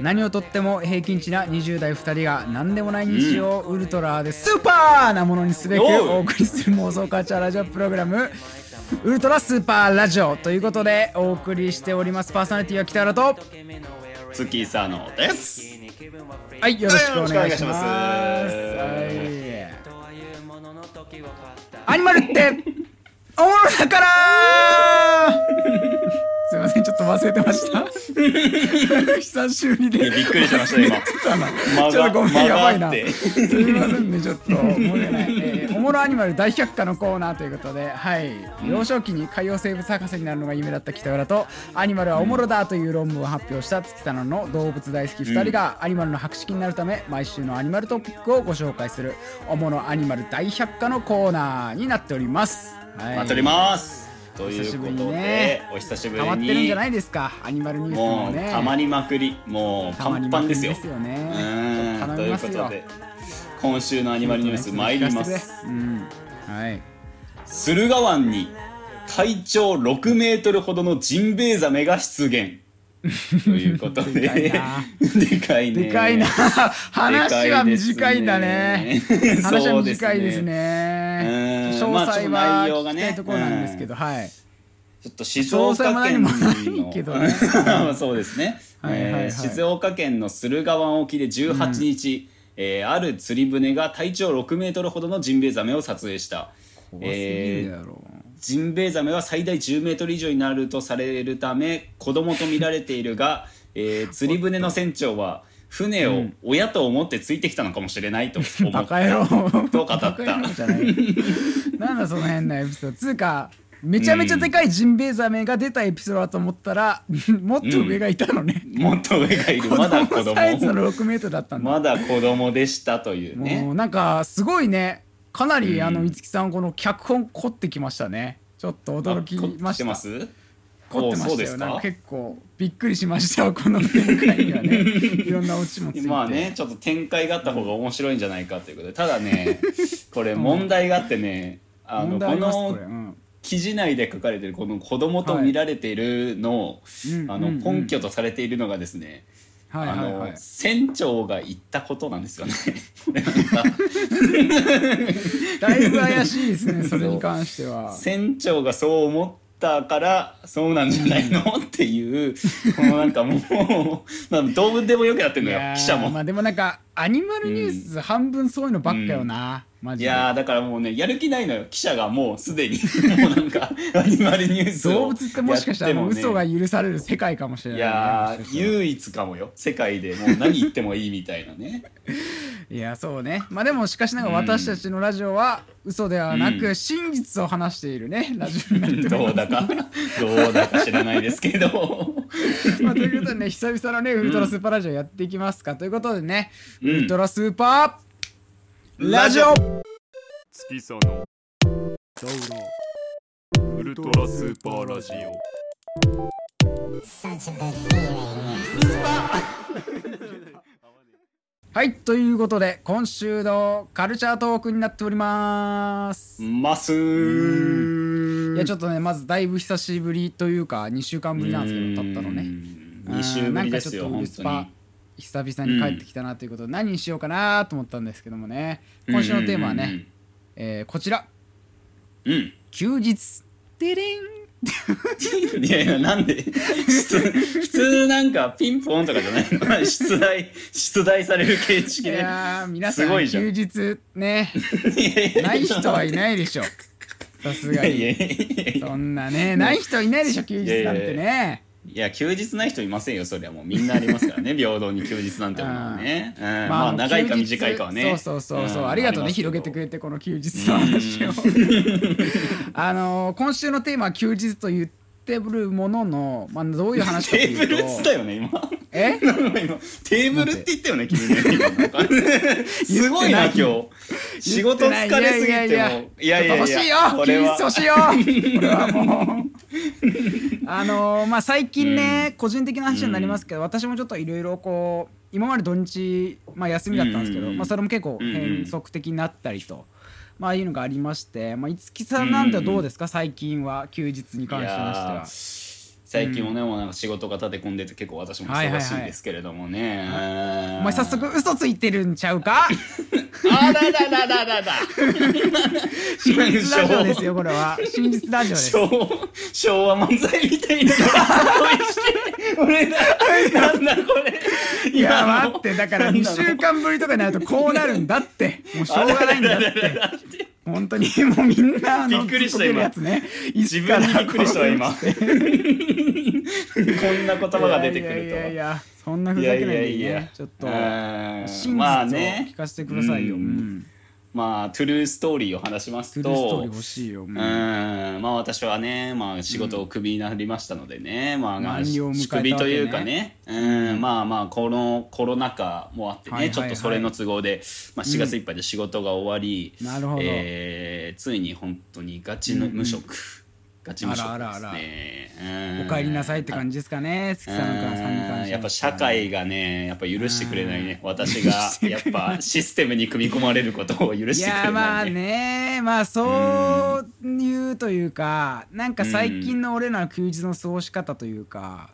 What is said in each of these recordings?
何をとっても平均値な20代2人が何でもない日常をウルトラでスーパーなものにすべくお送りする妄想カルチャーラジオプログラム。ウルトラスーパーラジオということでお送りしております。パーソナリティは北原と。月佐野です。はいよろしくお願いします。アニマルっておもろだから。すいませんちょっと忘れてました 久しぶりで。びっくりしました今。ちょっとごめんやばいな。すみませんねちょっと。申し訳ない、えーおもろアニマル大百科のコーナーということではい。幼少期に海洋生物博士になるのが夢だった北浦とアニマルはおもろだという論文を発表した月佐野の動物大好き2人がアニマルの博識になるため毎週のアニマルトピックをご紹介するおもろアニマル大百科のコーナーになっております、はい、待っておりますということでね。お久しぶり溜まってるんじにゃないですかアニマルニュースもね。たまりまくりもうパンパンですよ。ですよね。うん。頼ということで今週のアニマルニュース参ります。うん。はい。駿河湾に体長6メートルほどのジンベエザメが出現ということで。でかいな。でかいね。でかいな。話は短いんだね。話は短いですね。うん。詳細は聞きたいところなんですけど、はい。ちょっと静岡県の。そうですね、はいはいはい。えー静岡県の駿河湾沖で18日、えーある釣り船が体長6メートルほどのジンベエザメを撮影した。怖すぎるやろ、ジンベエザメは最大10メートル以上になるとされるため子供と見られているが、えー釣り船の船長は船を親と思ってついてきたのかもしれないと思った バカ野郎。と語った。なんだその変なエピソード。つうかめちゃめちゃでかいジンベエザメが出たエピソードだと思ったら、もっと上がいたのね、もっと上がいる。まだ子供。サイズの6メートルだったんだ。まだ子供でしたというね。もうなんかすごいねかなり、うん。あの五木さんこの脚本凝ってきましたね。ちょっと驚きました。あ凝ってましたよ。なんか結構びっくりしましたよこの展開にはね。いろんなオチもついて。まあねちょっと展開があった方が面白いんじゃないかということで。ただねこれ問題があってねあのこ問題ありますこの記事内で書かれているこの子供と見られているのを、あのうんうんうん。根拠とされているのがですね、はいはいはい。あの船長が言ったことなんですよね。だいぶ怪しいですねそれに関しては。船長がそう思ったからそうなんじゃないの？っていうこのなんかもうなんかどうでもよくなってるのよ記者も。まあでもなんかアニマルニュース半分そういうのばっかよな、マいジで。やーだからもうねやる気ないのよ。記者がもうすでに。もうなんか アニマルニュースを動物ってもしかしたらもうやってもね。嘘が許される世界かもしれないいね、やしかしたら。唯一かもよ。世界でもう何言ってもいいみたいなね。いやそうね。まあでもしかしながら私たちのラジオは嘘ではなくうん。真実を話しているね。ラジオになっております。どうだか？どうだか知らないですけど。まあ、ということでね久々のねウルトラスーパーラジオやっていきますか、ということでね、うん。ウルトラスーパーラジオ。月佐の。ウルトラスーパーラジオ。はいということで今週のカルチャートークになっております、ます。いーやちょっとねまずだいぶ久しぶりというか2週間ぶりなんですけど経ったのね。2週ぶりですよ本当に久々に帰ってきたなということで、何にしようかなと思ったんですけどもね。今週のテーマはね、えーこちら。うん。うん休日 いやいやなんで？普通普通なんかピンポンとかじゃないの。出題出題される形い式で。やー皆さんすごいじゃん。休日ね。いやいやない人はいないでしょ。さすがいやいにやいや。そんなねない人いないでしょ休日なんてね。いや休日ない人いませんよそりゃもう。みんなありますからね。平等に休日なんてものはね、うん。まあもう長いか短いかはね。そうそうそうそう、ん。ありがとうね。広げてくれてこの休日の話を。あのー今週のテーマは休日と言ってるものの、まあ、どういう話かと テーブルっいうとつったよね今。え？今テーブルって言ったよね君ね。すごいな今日。仕事疲れすぎてもい。やいやいや。いやいやいや。いよ。これは。休日欲しいよ。これはもうあのーまあ最近ね、個人的な話になりますけど、私もちょっといろいろこう今まで土日、まあ、休みだったんですけど、うんまあ、それも結構うん変則的になったりと、まあいうのがありまして、まあ、五木さんなんてどうですか、最近は休日に関しましては。最近もね、もうなんか仕事が立て込んでて結構私も忙しいんですけれどもね、お前早速嘘ついてるんちゃうか？あらららららら。真実ラジオですよこれは。真実ラジオです。昭昭和漫才みたいな俺らなんだこれ。いや待ってだから2週間ぶりとかになるとこうなるんだって。もうしょうがないんだって。本当にもうみんなあのびっくりした突っ込んでるやつね。自分にびっくりしたわ今こんな言葉が出てくるといやいやいやいやそんなふざけないでやいやねちょっとうん真実をまあね。聞かせてくださいよ、ううん。んまあトゥルーストーリーを話しますと。うんう。ん。まあ私はね、まあ、仕事をクビになりましたのでね、まあ満了を迎えたわけね。クビというかね、うん、まあまあこのコロナ禍もあってね、はいはいはい。ちょっとそれの都合で、まあ、4月いっぱいで仕事が終わり、なるほど。えーついに本当にガチの無職、ですねあらあらあら。うん。お帰りなさいって感じですかね月さんからさんに関しては。やっぱ社会がねやっぱ許してくれないね。私がやっぱシステムに組み込まれることを許いしてくれない、ね、やまあねまあそういうというかなんか最近の俺らの休日の過ごし方というか、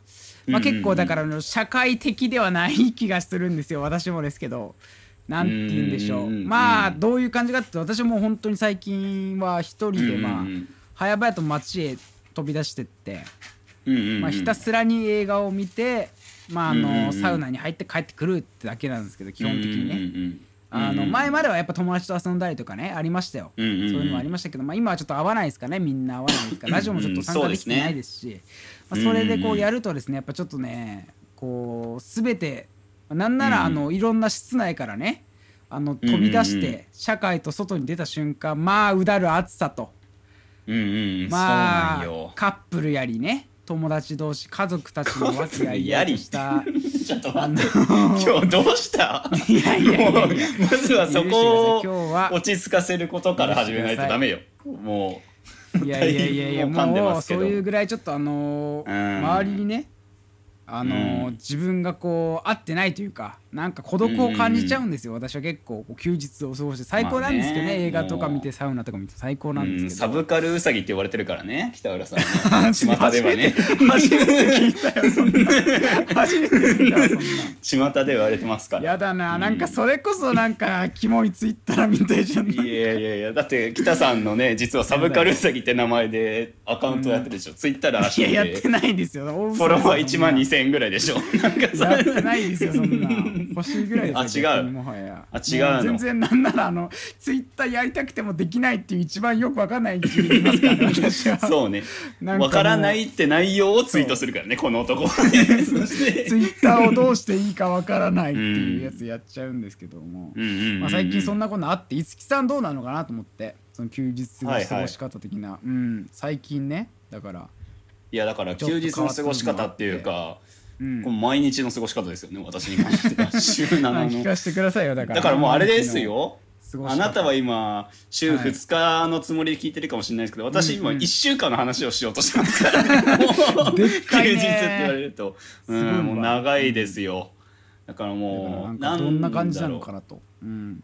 まあ、結構だから社会的ではない気がするんですよ私もですけど。なんて言うんでしょう。うん。まあどういう感じかって私も本当に最近は一人でまあうん早々と街へ飛び出してって、うんうんうん。まあ、ひたすらに映画を見て、まああうんうんうん。のサウナに入って帰ってくるってだけなんですけど基本的にね。うんうんうんあのうん前まではやっぱ友達と遊んだりとかねありましたよ、うんうんうん。そういうのもありましたけど、まあ、今はちょっと合わないですかね。みんな合わないですか。らラジオもちょっと参加できてないですし、まあ、それでこうやるとですねやっぱちょっとねこう全てなんならあのいろんな室内からねあの飛び出して社会と外に出た瞬間まあうだる暑さとうんうんまあカップルやりね。友達同士家族たちの和気あいあいとした。ちょっとあ待のって。今日どうした？いやいやいやいや。もうまずはそこを許してください。今日は落ち着かせることから始めないとダメよ。もういやいやいやいやももうそういうぐらいちょっとあのーうん。周りにねあのーうん。自分がこう合ってないというかなんか孤独を感じちゃうんですよ、私は結構休日を過ごして最高なんですけどね,、まあね。映画とか見てサウナとか見て最高なんうんですけど、サブカルウサギって言われてるからね北浦さん 巷ではね。初めて聞いたよそんな。初めて聞いたよそんな。巷で言われてますから。やだななんかそれこそなんかキモいツイッターみたいじゃん。いやいやいやだって北さんのね実はサブカルウサギって名前でアカウントやってるでしょ、ツイッターでいややってないですよ。フォフォロワー1万2000円ぐらいでしょ。なんかそれやってないですよそんな。欲しいぐらいですよあ違う。もはや。あ違う全然なんならあのツイッターやりたくてもできないっていう一番よくわかんない理由でいますからね私は。そうね。わからないって内容をツイートするからねこの男。はねツイッターをどうしていいかわからないっていうやつやっちゃうんですけども、まあ、最近そんなことあって五木さんどうなのかなと思ってその休日の過ごし方的な、うん。最近ねだからいやだから休日の過ごし方っていうかうん。この毎日の過ごし方ですよね私に関しては。週7まあ聞のかせてくださいよだから。だからもうあれですよ。あなたは今週2日のつもりで聞いてるかもしれないですけど、私今うん。うん1週間の話をしようとしてますから。ね もう休日って言われると。うすごいわんもう長いですよ。だからもうどんな感じなのかなと。うん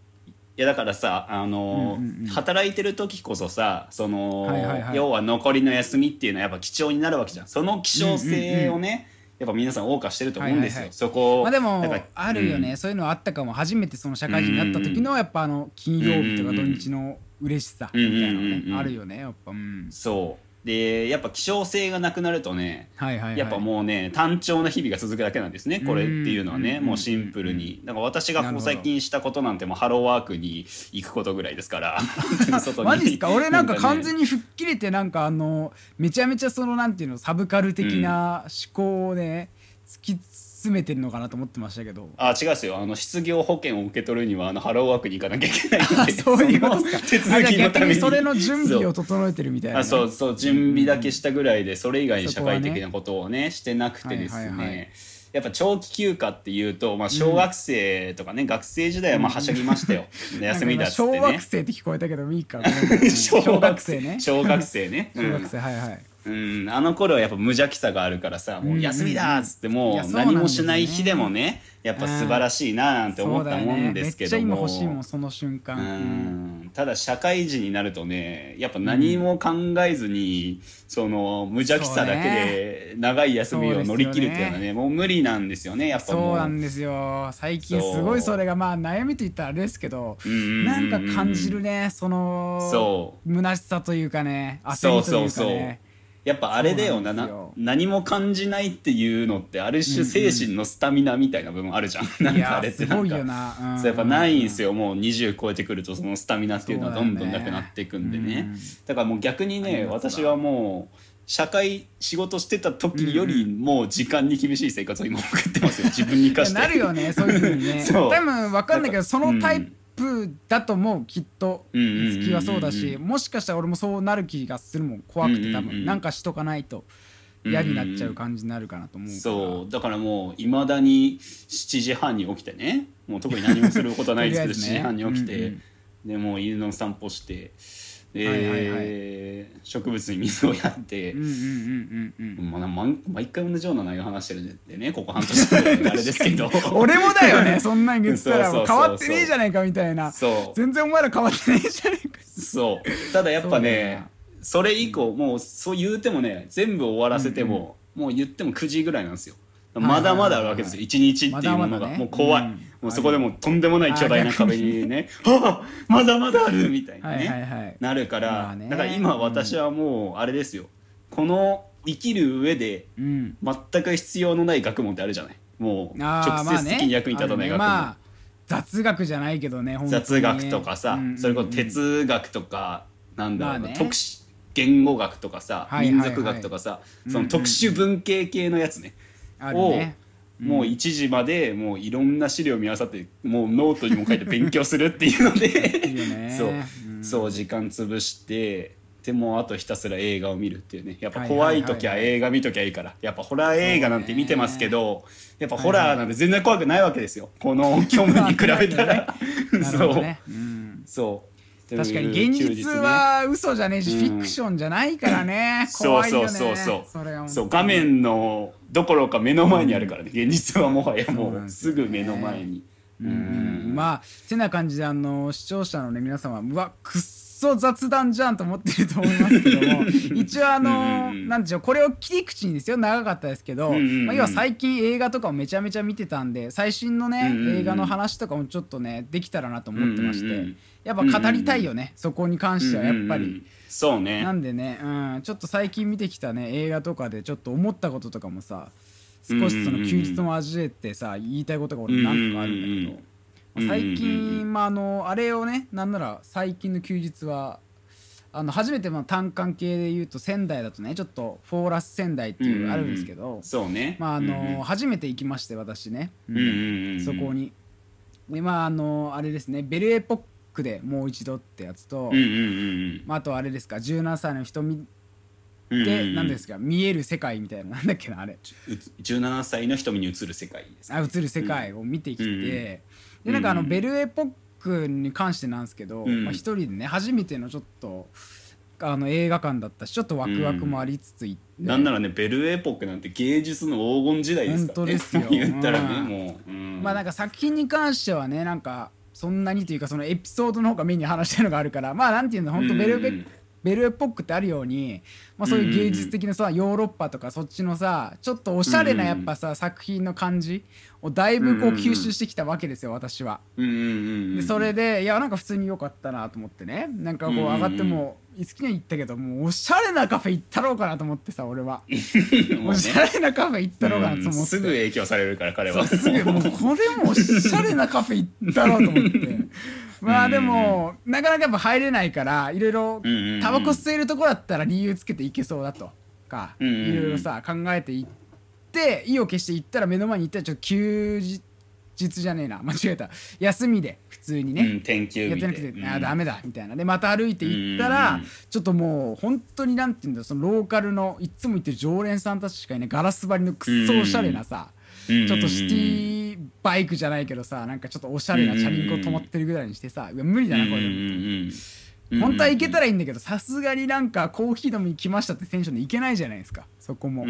いやだからさあのーうんうんうん。働いてる時こそさその、はいはいはい。要は残りの休みっていうのはやっぱ貴重になるわけじゃん。その希少性をね、やっぱ皆さん謳歌してると思うんですよ、はいはいはい。そこをまあでもあるよね、うん。そういうのあったかも。初めてその社会人になった時のやっぱあの金曜日とか土日の嬉しさみたいなのうんうんうんうんねあるよねやっぱ。うん。そうでやっぱ希少性がなくなるとねはいはいはい。やっぱもうね単調な日々が続くだけなんですねこれっていうのはね。うん。もうシンプルに。だから私がこう最近したことなんてもうハローワークに行くことぐらいですから。マジっすか？俺なんか完全にに吹っ切れてなんかあのめちゃめちゃそのなんていうのサブカル的な思考をね突き詰めてるのかなと思ってましたけど。あ違うですよ。あの失業保険を受け取るにはあのハローワークに行かなきゃいけないんで。そういうことですか。手続きのために。それの準備を整えてるみたいな、ね、あそうそう準備だけしたぐらいでそれ以外に社会的なことをねしてなくてですね、はいはいはい。やっぱ長期休暇っていうと、まあ、小学生とかね、学生時代はまあはしゃぎましたよ、休みだっつって小ね学生って聞こえたけどいいかごめん うん小学生ね。小学生ね、小学生はいはいうん、うんあの頃はやっぱ無邪気さがあるからさもう休みだっつっていもう何もしない日でもねやっぱ素晴らしいななんて思ったもんですけども、欲しいもんその瞬間、ううん。んただ社会人になるとねやっぱ何も考えずに、その無邪気さだけで長い休みを乗り切るっていうのはねもう無理なんですよねやっぱもう。そうなんですよ。最近すごいそれがまあ悩みと言ったらあれですけどなんか感じるねそのそ虚しさというかね焦そうりというかそうそうねやっぱあれだよなな何も感じないっていうのってある種精神のスタミナみたいな部分あるじゃん、なんいかあやすごいれってなんか。よな、うん。そうやっぱないんですよ。もう20超えてくるとそのスタミナっていうのはどんどんなくなっていくんでね。うん。だからもう逆にね私はもう社会仕事してた時よりもう時間に厳しい生活を今送ってますよ。自分に生かして。なるよねそういうふうにね。多分分かんないけどそのタイうんプだと思うきっとうんうんうんうんいつきはそうだしもしかしたら俺もそうなる気がするもん。怖くて多分なんかしとかないと嫌になっちゃう感じになるかなと思うそう。だからもういまだに7時半に起きてね。もう特に何もすることはないですけど とりあえず7ね時半に起きて、うんうん。でもう犬の散歩して植物に水をやって。うん、うんうんうんうん。まあ、毎毎回同じような内容話してるんでねここ半年ぐらいあれですけど。俺もだよねそんなん言ったら。変わってねえじゃねえかみたいな。そう。全然お前ら変わってねえじゃねえか。そう。ただやっぱねなそれ以降もうそう言うてもね全部終わらせても、もう言っても9時ぐらいなんですよまだまだあるわけですよ。一日っていうものが。もう怖い、うん。もうそこでもうとんでもない巨大な壁にね「はあまだまだある!」みたいなはね、なるから、だから今私はもうあれですよ。この生きる上でうん。全く必要のない学問ってあるじゃない。もう直接的に役に立たない学問、雑学じゃないけどね雑学とかさ、それこそ哲学とかなんだろうな、まあね。特殊言語学とかさ、民族学とかさ、うんその特殊文系系のやつね、あるね。もう1時までもういろんな資料見あさってもうノートにも書いて勉強するっていうので。そう、うん。そう時間潰してでもうあとひたすら映画を見るっていうね。やっぱ怖い時は映画見ときゃいいから。やっぱホラー映画なんて見てますけど、やっぱホラーなんて全然怖くないわけですよ。この虚無に比べたら、そう。そう確かに現実は嘘じゃねえし、うん。フィクションじゃないからね。そう怖いよね。そうそうそうそう画面のどころか目の前にあるからね、現実はもはやもうすぐ目の前に。うん。うんまあてな感じであの視聴者のね皆様うわくっそ雑談じゃんと思ってると思いますけども。一応あのうんうんなんでしょうこれを切り口にですよ。長かったですけど、うんうんうん。まあ、要は最近映画とかをめちゃめちゃ見てたんで最新のね、うんうんうん。映画の話とかもちょっとねできたらなと思ってまして、うんうんうんやっぱ語りたいよね、そこに関してはやっぱり。うん。うんうんそうね。なんでね、うん、ちょっと最近見てきたね映画とかでちょっと思ったこととかもさ少しその休日も交えてさ言いたいことが俺何個かあるんだけど、うんうん最うんうん。うん近、まあ、あのあれをねなんなら最近の休日はあの初めてまあ単管系で言うと仙台だとねちょっとフォーラス仙台っていうあるんですけど、そうね。まああのうんうん。初めて行きまして私ね、うんうんうんうん。そこに。でまああのあれですねベルエポックでもう一度ってやつと、うんうんうんまあ、あとあれですか17歳の瞳うんで何ですかか見える世界みたいななんだっけなあれ。17歳の瞳に映る世界ですあ映る世界を見てきて、うんうん。でなんかあのうんベルエポックに関してなんですけど、うん。まあ、一人でね初めてのちょっとあの映画館だったしちょっとワクワクもありつつ行って、なんならねベルエポックなんて芸術の黄金時代ですからね。本当ですよ。言ったらねう。ん。もう、うん。まあなんか作品に関してはねなんかそんなにというかそのエピソードの方がメインに話してるのがあるからまあなんていうの本当ベルベ、うんベルエポックってあるように、まあ、そういう芸術的なさ、ヨーロッパとかそっちのさちょっとおしゃれなやっぱさ、作品の感じをだいぶこう吸収してきたわけですよ私は。でそれでいやなんか普通に良かったなと思ってね。なんかこう上がっても好きには行ったけどもうおしゃれなカフェ行ったろうかなと思ってさ俺は。おしゃれなカフェ行ったろうかなと思って、うんすぐ影響されるから彼は。すぐもうこれもおしゃれなカフェ行ったろうと思って まあでもなかなかやっぱ入れないからいろいろうんうんうん。タバコ吸えるとこだったら理由つけていけそうだとかうんうんうん。いろいろさ考えていって意を決して行ったら目の前に行ったらちょっと休日じゃねえな。間違えた。休みで普通にね、うん天やってなくて、であーダメだみたいな。でまた歩いて行ったら、うんちょっともう本当になんていうんだろうそのローカルのいつも行ってる常連さんたちしかいないガラス張りのくっそおしゃれなさ、うんちょっとシティバイクじゃないけどさなんかちょっとおしゃれなチャリンコ止まってるぐらいにしてさうわ無理だなこれ、本当は行けたらいいんだけどさすがになんかコーヒー飲みに来ましたってテンションで行けないじゃないですか。そこも、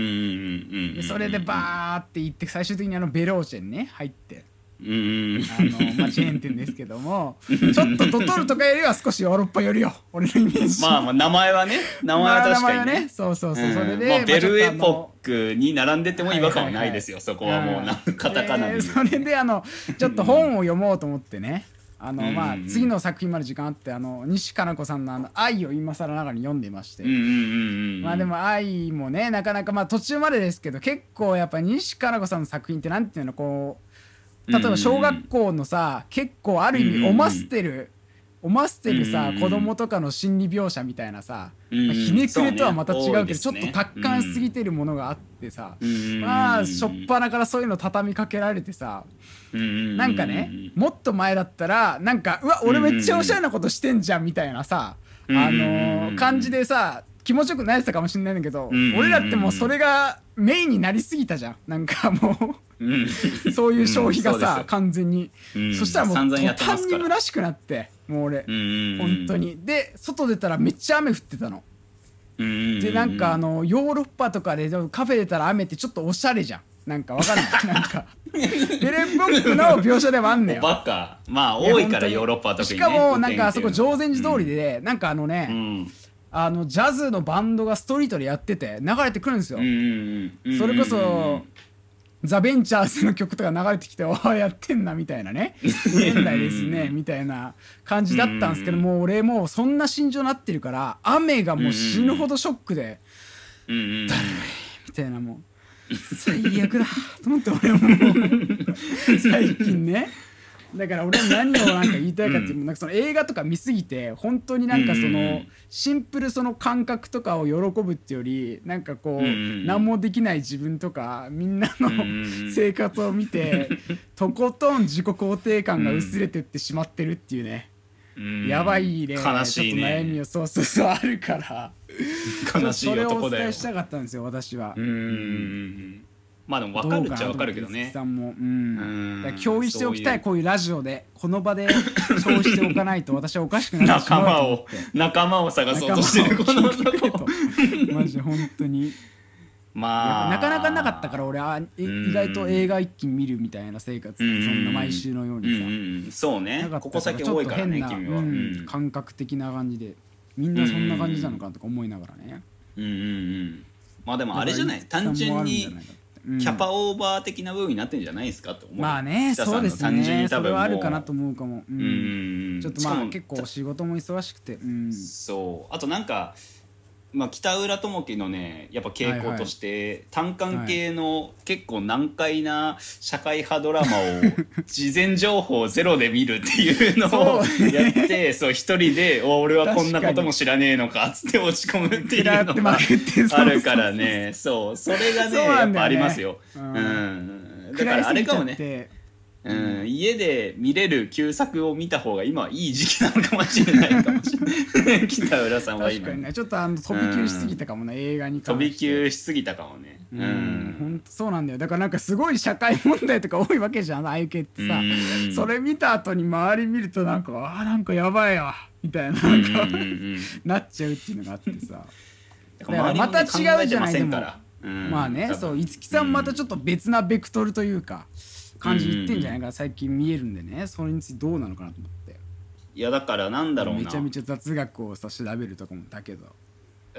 それでバーって行って最終的にあのベローチェにね入ってあの、まあ、チェーン店ですけどもちょっとドトールとかよりは少しヨーロッパ寄りよ。俺のイメージ。まあまあ名前はね名前は確かにまあ名前はね。そうそうそう、うん。それで、まあ、ベルエポックに並んでても違和感はないですよ、そこはもうなカタカナで、えーそれであのちょっと本を読もうと思ってね。あの、うんまあ次の作品まで時間あってあの西加奈子さんのあの「愛」を今更ながらに読んでいまして、まあでも「愛」もねなかなかまあ途中までですけど結構やっぱ西加奈子さんの作品ってなんていうのこう例えば小学校のさ結構ある意味おま捨てるおま捨てるさ子供とかの心理描写みたいなさまあひねくれとはまた違そうけどちょっと達観しすぎてるものがあってさまあしょっぱなからそういうの畳みかけられてさなんかねもっと前だったらなんかうわ俺めっちゃおしゃれなことしてんじゃんみたいなさあのー感じでさ気持ちよくなれてたかもしれないんだけど俺らってもうそれがメインになりすぎたじゃん。なんかもうそういう消費がさうん完全に。うん。そしたらもう途端に虚しくなってもう俺。うん本当に。で外出たらめっちゃ雨降ってたの。でなんかあのヨーロッパとかでカフェ出たら雨ってちょっとおしゃれじゃん。なんかわかんない。なんか。ベレンポックの描写でもあんねよ。バカまあ多いからヨーロッパは特に、ね、しかもなんかあそこ常禅寺通りで、なんかあのね、うん。あのジャズのバンドがストリートでやってて流れてくるんですよ、それこそ、ザ・ベンチャーズの曲とか流れてきて おーやってんなみたいなね。現代ですねみたいな感じだったんですけどもう俺もうそんな心情になってるから雨がもう死ぬほどショックでうんうん。うんみたいなもう最悪だと思って俺も 最近ねだから俺は何をなんか言いたいかっていうとなんかその映画とか見すぎて本当になんかそうんうんうのん。シンプルその感覚とかを喜ぶっていうよりなんかこううんうんうん。何もできない自分とかみんなのうんうんうん。生活を見てとことん自己肯定感が薄れてってしまってるっていうね。うん。やばいね。悲しいちょっと悩みねをそうそうそうあるから。悲しいそれをお男だよ伝えしたかったんですよ私は。うんうんうんまあでも分かるっちゃ分かるけどね。さんも、うん。共有しておきたいこういうラジオでこの場で共有しておかないと私はおかしくな って。しま仲間を仲間を探そうとしてるこのマジで本当に。まあ。ぱなかなかなかったから俺あいうん。意外と映画一気に見るみたいな生活そうん。んな毎週のよううんにさ。うんうんそうね。ここ先多いからね君は、ちょっと変なううん。ん感覚的な感じでみんなそんな感じなのかなとか思いながらね。うんうんうん。まあでもあれじゃない？単純にうんキャパオーバー的な部分になってんじゃないですかと思う。まあねそうですね。それはあるかなと思うかも。ううん。んうん。うんちょっとまあ結構仕事も忙しくて。うん。そう。あとなんか、まあ、北浦智樹のねやっぱ傾向として、単館系の結構難解な社会派ドラマを 事前情報ゼロで見るっていうのをやってそう一人で「お俺はこんなことも知らねえのか」っつって落ち込むっていうのがあるからね。そうそれがねねやっぱありますよ。ううん。ん。だからあれかもねうん、家で見れる旧作を見た方が今はいい時期なのかもしれないかもしれない。北浦さんは今。確かにねちょっとあの飛び級しすぎたかもね映画に関飛び級しすぎたかもね。ううん。ん本当そうなんだよ。だからなんかすごい社会問題とか多いわけじゃんああいう系ってさ。うんそれ見た後に周り見るとなんかあーなんかやばいわみたいな。なんかうんうんうん。うんなっちゃうっていうのがあってさ。だからまた違うじゃない。周りもうん。まあねそう五木さんまたちょっと別なベクトルというか感じいってんじゃないかな最近見えるんでね。それについてどうなのかなと思って。いやだからなんだろうな。めちゃめちゃ雑学をさ調べるとかもだけど。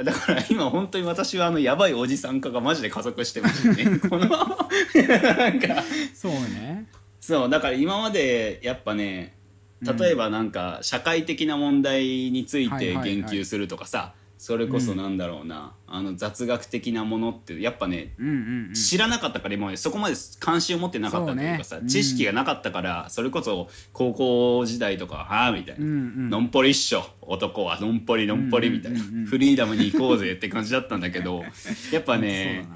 だから今本当に私はあのやばいおじさん化がマジで加速してますね。このなんか。そうね。そうだから今までやっぱね例えばなんか社会的な問題について言及するとかさそれこそなんだろうな。あの雑学的なものってやっぱねうんうんうん。知らなかったから今までそこまで関心を持ってなかったというかさそうね。うん知識がなかったからそれこそ高校時代とかはあみたいな。うんうん。のんぽりっしょ男はのんぽりのんぽりみたいな。うんうんうんうん。フリーダムに行こうぜって感じだったんだけど やっぱね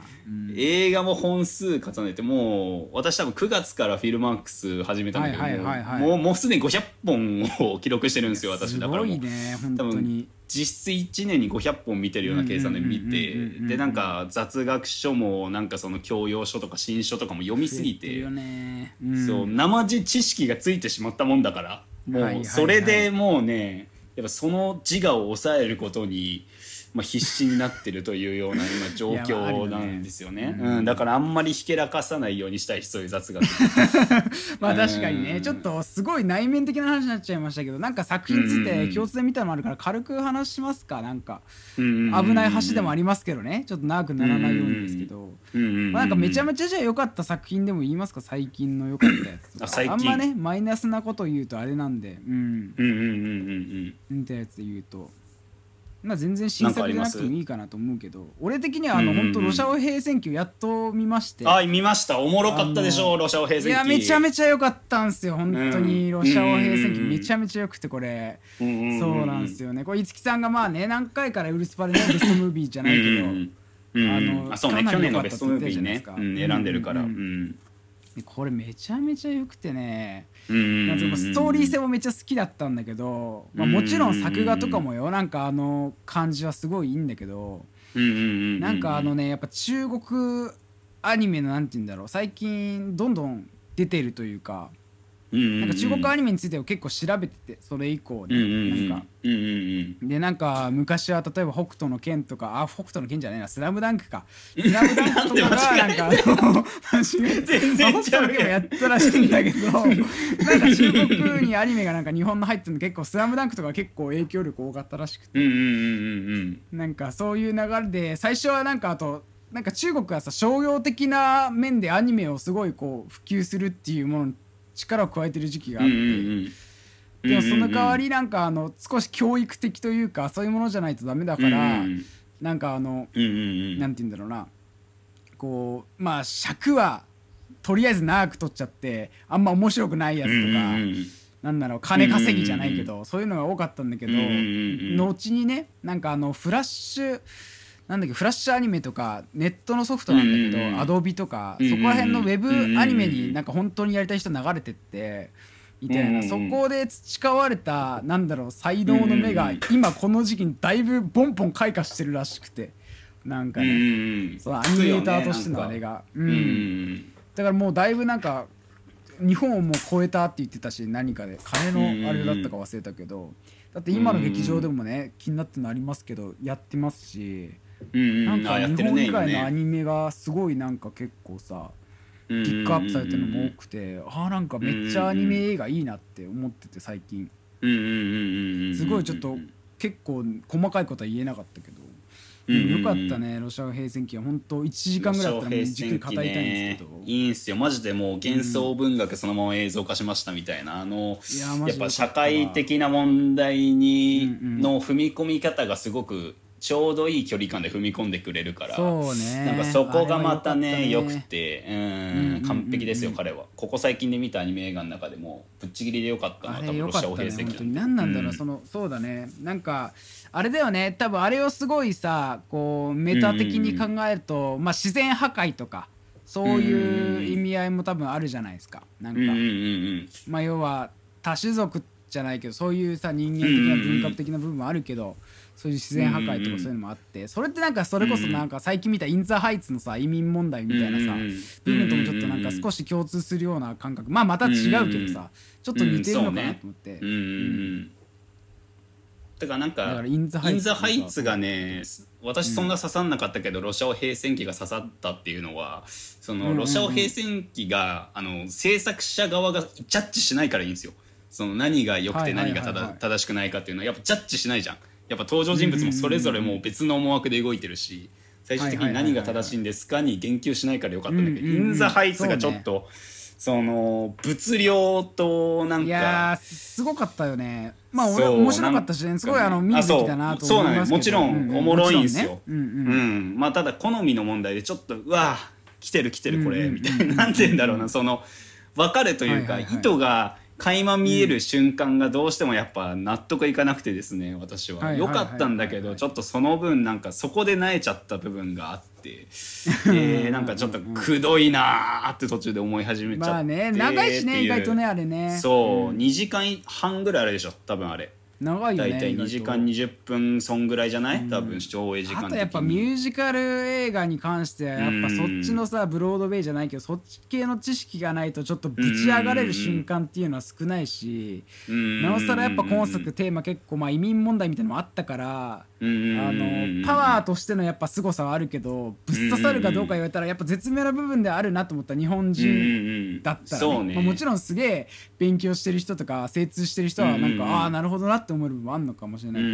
映画も本数重ねてもう私多分9月からフィルマークス始めたんだけどはいはいはいはい。もうもうすでに500本を記録してるんですよ私だからもう。ね本多分実質1年に500本見てるような計算で見てでなんか雑学書もなんかその教養書とか新書とかも読みすぎてね。うん。そう生地知識がついてしまったもんだからもはいはいはい。うそれでもうねやっぱその自我を抑えることにまあ、必死になってるというような今 状況ね。なんですよね。うん。うん、だからあんまりひけらかさないようにしたいしそういう雑学 まあ確かにうん。ねちょっとすごい内面的な話になっちゃいましたけどなんか作品についてうん。共通で見たのもあるから軽く話しますか？なんか危危ない橋でもあり、りますけどね。ちょっと長くならないようにですけど、うんうんうんまあ、なんかめちゃめちゃじゃあ良かった作品でも言いますか？最近の良かったやつとか。あんまねマイナスなこと言うとあれなんで。うん。うんうんうんうんうん。見たやつで言うとまあ全然新作じゃなくてもいいかなと思うけど俺的にはあのうん本当ロシア語平戦記をやっと見ましてあ見ました。おもろかったでしょロシア語平成期いやめちゃめちゃ良かったんすよ本当に。うん。ロシア語平戦記うん。めちゃめちゃ良くてこれ。うそうなんですよね。これ五木さんがまあね何回からウルスパルねベストムービーじゃないけどあのあそうね。去年のベストムービーね。選んでるから。ううんこれめちゃめちゃ良くてね。なんかストーリー性もめっちゃ好きだったんだけど、まあ、もちろん作画とかもよ。なんかあの感じはすごいいいんだけどなんかあのねやっぱ中国アニメのなんて言うんだろう。最近どんどん出てるというかななんか中国アニメについては結構調べててそれ以降うんうんうん。ねなんか。でなんか昔は例えば北斗の拳とかあ北斗の拳じゃないな。スラムダンクか。スラムダンクとかがなんか全然まあ北斗の拳もやったらしいんだけど。なんか中国にアニメがなんか日本の入ってるの結構スラムダンクとか結構影響力多かったらしくて。なんかそういう流れで最初はなんかあとなんか中国はさ商業的な面でアニメをすごいこう普及するっていうものに力を加えてる時期があって、うんうんうん。でもその代わりなんかあの少し教育的というかそういうものじゃないとダメだから、うんなんかあのうんうんうん。なんて言うんだろうな。こうまあ尺はとりあえず長く取っちゃってあんま面白くないやつとか、うんうんなんだろう金稼ぎじゃないけど、そういうのが多かったんだけど、うんうんうん。後にねなんかあのフラッシュなんだっけフラッシュアニメとかネットのソフトなんだけど、うんアドビとか、うんそこら辺のウェブアニメになんか本当にやりたい人流れてってみたいな、うんそこで培われたなんだろう才能の目が今この時期にだいぶボンボン開花してるらしくて。なんかね、うんそうアニメーターとしてのあれが、うん。うんうんだからもうだいぶなんか日本をもう超えたって言ってたし何かで。金のあれだったか忘れたけど。だって今の劇場でもね気になってるのありますけどやってますしなんか日本以外のアニメがすごいなんか結構さピピックアップされてるのも多くてあーなんかめっちゃアニメ映画いいなって思ってて最近。すごいちょっと結構細かいことは言えなかったけど。よかったねロシア語平戦記は。本当1時間ぐらいだったらじっくり語りたいんですけど、いいんすよマジで。もう幻想文学そのまま映像化しましたみたいなあのいやっぱ社会的な問題にの踏み込み方がすごくちょうどいい距離感で踏み込んでくれるからそうね。なんかそこがまたね良あれは良かったくてううん完璧ですよ彼は。ここ最近で見たアニメ映画の中でもぶっちぎりで良かったの多分ロシア語よかったね。平何なんだろう、うん。そのそうだね。なんかあれだよね。多分あれをすごいさこうメタ的に考えると、まあ自然破壊とかそういう意味合いも多分あるじゃないですか。なんか、まあ要は多種族じゃないけどそういうさ人間的な文化的な部分もあるけど、そういう自然破壊とかそういうのもあって、それってなんかそれこそなんか最近見たインザハイツのさ移民問題みたいなさ、うんうんうん部分ともちょっとなんか少し共通するような感覚。まあまた違うけどさ、ちょっと似てるのかなと思って、うんうんうん。だからなんだかインザハイツがね私そんな刺さんなかったけど、ロシア語平戦記が刺さったっていうのはそうんうんうん。のロシア語平戦記があの制作者側がジャッジしないからいいんですよ。その何が良くて何が正しくないかっていうのはやっぱジャッジしないじゃんやっぱ登場人物もそれぞれもう別の思惑で動いてるし最終的に何が正しいんですかに言及しないからよかったんだけど、うんうんうんインザハイツがちょっとそ,、の物量となんいかやーすごかったよね。まあ俺面白かったしね。すごいあの見るべきだなと思いますけど。あそう。なのもちろんううおもろいんすよ。もちろんね。うんううん。ん、まあただ好みの問題でちょっとうわ来てる来てるこれ、うんうんうんみたいな。なんて言うんだろうな。その分かるというか、はいはいはい。意図が垣間見える瞬間がどうしてもやっぱ納得いかなくてですね私は。良かったんだけどちょっとその分なんかそこで萎えちゃった部分があって、えー なんかちょっとくどいなーって途中で思い始めちゃってまあね長いしね意外とねあれねそう、ん2時間半ぐらいあるでしょ多分あれ。長いよね大体2時間意20分そんぐらいじゃない、うん。多分上映時間的に。外とやっぱミュージカル映画に関してはやっぱそっちのさブロードウェイじゃないけどそっち系の知識がないとちょっとぶち上がれる瞬間っていうのは少ないしなおさらやっぱ今作テーマ結構まあ移民問題みたいなのもあったからあのパワーとしてのやっぱ凄さはあるけどぶっ刺さるかどうか言われたらやっぱ絶妙な部分であるなと思った日本人だったら、ね。ね。まあもちろんすげえ勉強してる人とか精通してる人はなんか、ああなるほどなって思う部分もあるのかもしれないけ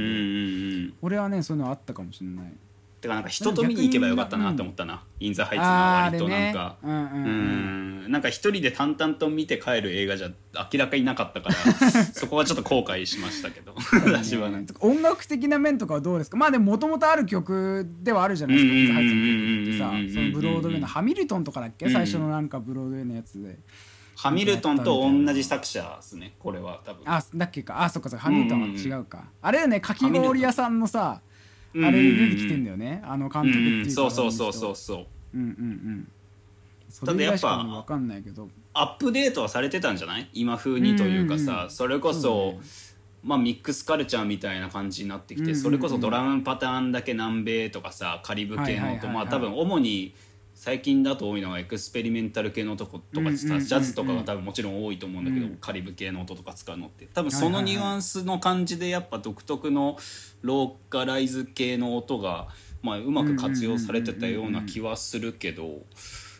ど、俺はねそういうのあったかもしれないてかなんか人と見に行けばよかったなって思ったな、インザハイツのは割となんか、ね。うんうんううん。んなんか一人で淡々と見て帰る映画じゃ明らかになかったから そこはちょっと後悔しましたけど。私はね。音楽的な面とかはどうですか？まあでももともとある曲ではあるじゃないですかうんうんうん入ってる曲ってさうんうんうんそのブロードウェイのハミルトンとかだっけ？うん最初のなんかブロードウェイのやつで。ハミルトンと同じ作者ですねこれは多分。あだっけか。あそっかそっか。ハミルトンは違うか。あれだよねかき氷屋さんのさうんあれで出てきてんだよね。あの監督っていうそうそうそうそうそう。うんうんうん。そただやっぱれぐらいしか分かんないけど。アップデートはされてたんじゃない？今風にというかさ、うんうんうん。それこそね。まあ、ミックスカルチャーみたいな感じになってきて、うんうんうん。それこそドラムパターンだけ南米とかさカリブ系のはいはいはいはい。音まあ多分主に最近だと多いのがエクスペリメンタル系のとことかジャズとかが多分もちろん多いと思うんだけど、うん。カリブ系の音とか使うのって。多分そのニュアンスの感じでやっぱ独特のローカライズ系の音が、まあ、うまく活用されてたような気はするけど。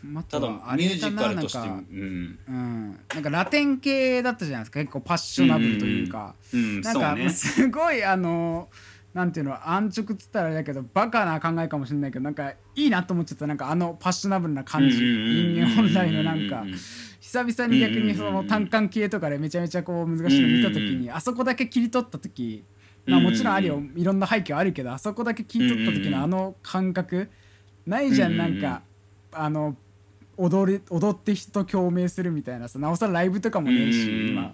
まただミュージカルとしてもうん、うん。なんかラテン系だったじゃないですか。結構パッショナブルというか。うん、なんかね。すごいあのなんていうの安直っつったらあれだけどバカな考えかもしれないけどなんかいいなと思っちゃったなんかあのパッショナブルな感じ。人間本来のなんか久々に逆にその単管系とかでめちゃめちゃこう難しいの見た時にあそこだけ切り取った時まあもちろんあるよいろんな背景はあるけどあそこだけ切り取った時のあの感覚ないじゃんなんかあの踊り踊って人と共鳴するみたいなさなおさらライブとかもねえしうん。今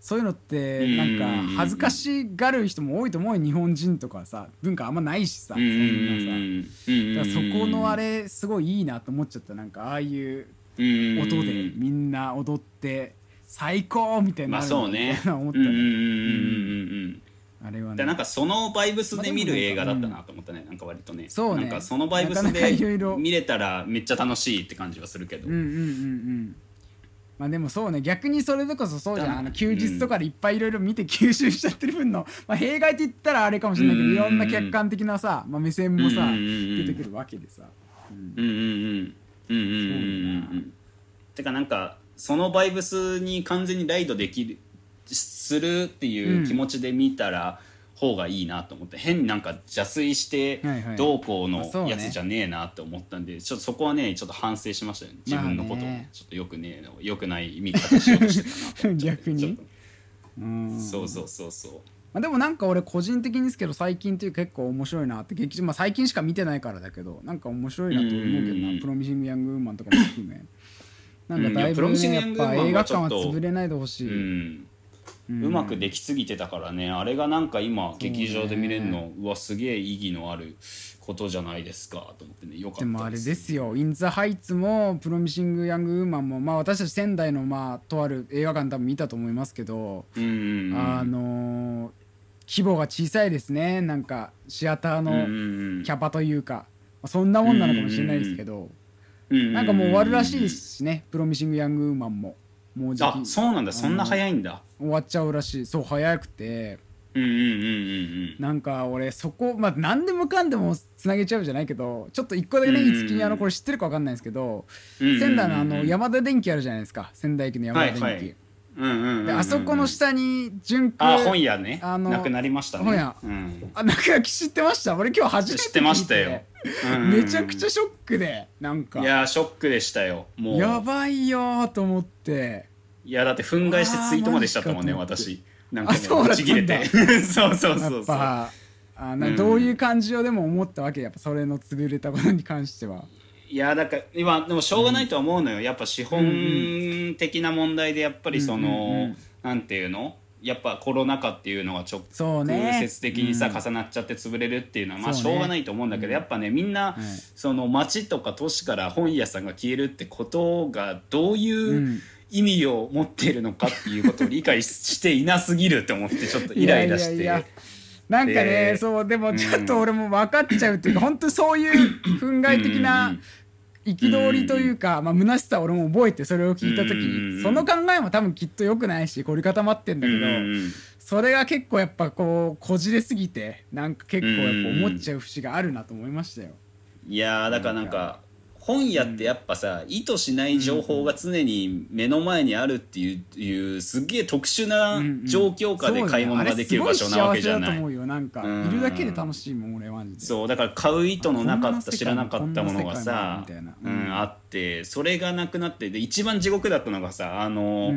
そういうのってなんか恥ずかしがる人も多いと思うよ日本人とかさ文化あんまないしさそうんんなさ。だからそこのあれすごいいいなと思っちゃった。なんかああいう音でみんな踊って最高みたいなるそうねみたいな思ったね。うんあれはね。でなんかそのバイブスで見る映画だったなと思ったね。なんか割とね。そうね。なんかそのバイブスで見れたらめっちゃ楽しいって感じはするけど。うんうんうんうんまあでもそうね。逆にそれでこそそうじゃん。あの休日とかでいっぱいいろいろ見て吸収しちゃってる分の、まあ、弊害って言ったらあれかもしれないけどいろんな客観的なさ、まあ、目線もさ出てくるわけでさ。うん。うんうんうんうんうんうんてかなんかそのバイブスに完全にライドできるするっていう気持ちで見たら、うん方がいいなと思って、変になんか邪推してどうこうのやつじゃねえなって思ったんで、ちょっとそこはねちょっと反省しましたよね。自分のことちょっとよくねえのよくない見方しようとしてたな 逆に。そうそうそうそう。まあ、でもなんか俺個人的にですけど最近っていうか結構面白いなって劇場、まあ、最近しか見てないからだけどなんか面白いなと思うけどうん。なプロミシング・ヤング・ウーマンとかも含め。なんかだいぶねやっぱ映画館は潰れないでほしい、うん。うんうまくできすぎてたからね。あれがなんか今劇場で見れるのうわすげえ意義のあることじゃないですか。と思ってね。よかったでもあれですよ「イン・ザ・ハイツ」も「プロミシング・ヤング・ウーマンも」まあ私たち仙台のまあとある映画館多分見たと思いますけど、うんうんうん。あのー規模が小さいですね。なんかシアターうんのうんうん。キャパというか、まあそんなもんなのかもしれないですけど、うんなんかもう終わるらしいですしね、プロミシング・ヤング・ウーマンも。もう時あ期そうなんだそんな早いんだ終わっちゃうらしい。そう、早くて。うんうんうんうんなんか俺、そこ、まあ、何でもかんでもつなげちゃうじゃないけど、ちょっと一個だけね、うんうんいつきにあの、これ知ってるか分かんないんですけど、うん仙台のあの、うんうんうん山田電機あるじゃないですか。仙台駅の山田電機。はいはいうんうんうんうんで、あそこの下に、純あ空。本屋ね。あのなくなりましたね。本屋。うん。あ、中垣知ってました？俺今日初めて。知ってましたよ。うんうんうん。めちゃくちゃショックで、なんか。いやーショックでしたよ。もう。やばいよーと思って。いやだって憤慨してツイートまでしちゃったもんね私。なんかあそうちぎれて。そうそうそうそう。ぱあなうんどういう感じをでも思ったわけやっぱそれの潰れたことに関しては。いやだから今でもしょうがないとは思うのよ、やっぱ資本的な問題でやっぱりその、うんうんうんなんていうの？やっぱコロナ禍っていうのが直接的にさ、うん。重なっちゃって潰れるっていうのはまあしょうがないと思うんだけど、やっぱねみんな、その町とか都市から本屋さんが消えるってことがどういううん。意味を持っているのかっていうことを理解していなすぎるって思ってちょっと イライラして。いやいやいやなんかねでそうでもちょっと俺も分かっちゃうっていうか、本当そういう 憤慨的うんうんうなん憤りというか、まあ虚しさを俺も覚えてそれを聞いた時にその考えも多分きっと良くないし凝り固まってんだけど、それが結構やっぱこうこじれすぎてなんか結構やっぱ思っちゃう節があるなと思いましたよ。いやーだからなんか本屋ってやっぱさ、意図しない情報が常に目の前にあるっていう,、いうすっげえ特殊な状況下で買い物ができる場所なわけじゃない。そうだねあれすごい幸せだと思うよ。なんかうん。いるだけで楽しいもん俺マジで。そうだから買う意図のなかった知らなかったものがさあってそれがなくなってで一番地獄だったのがさあの、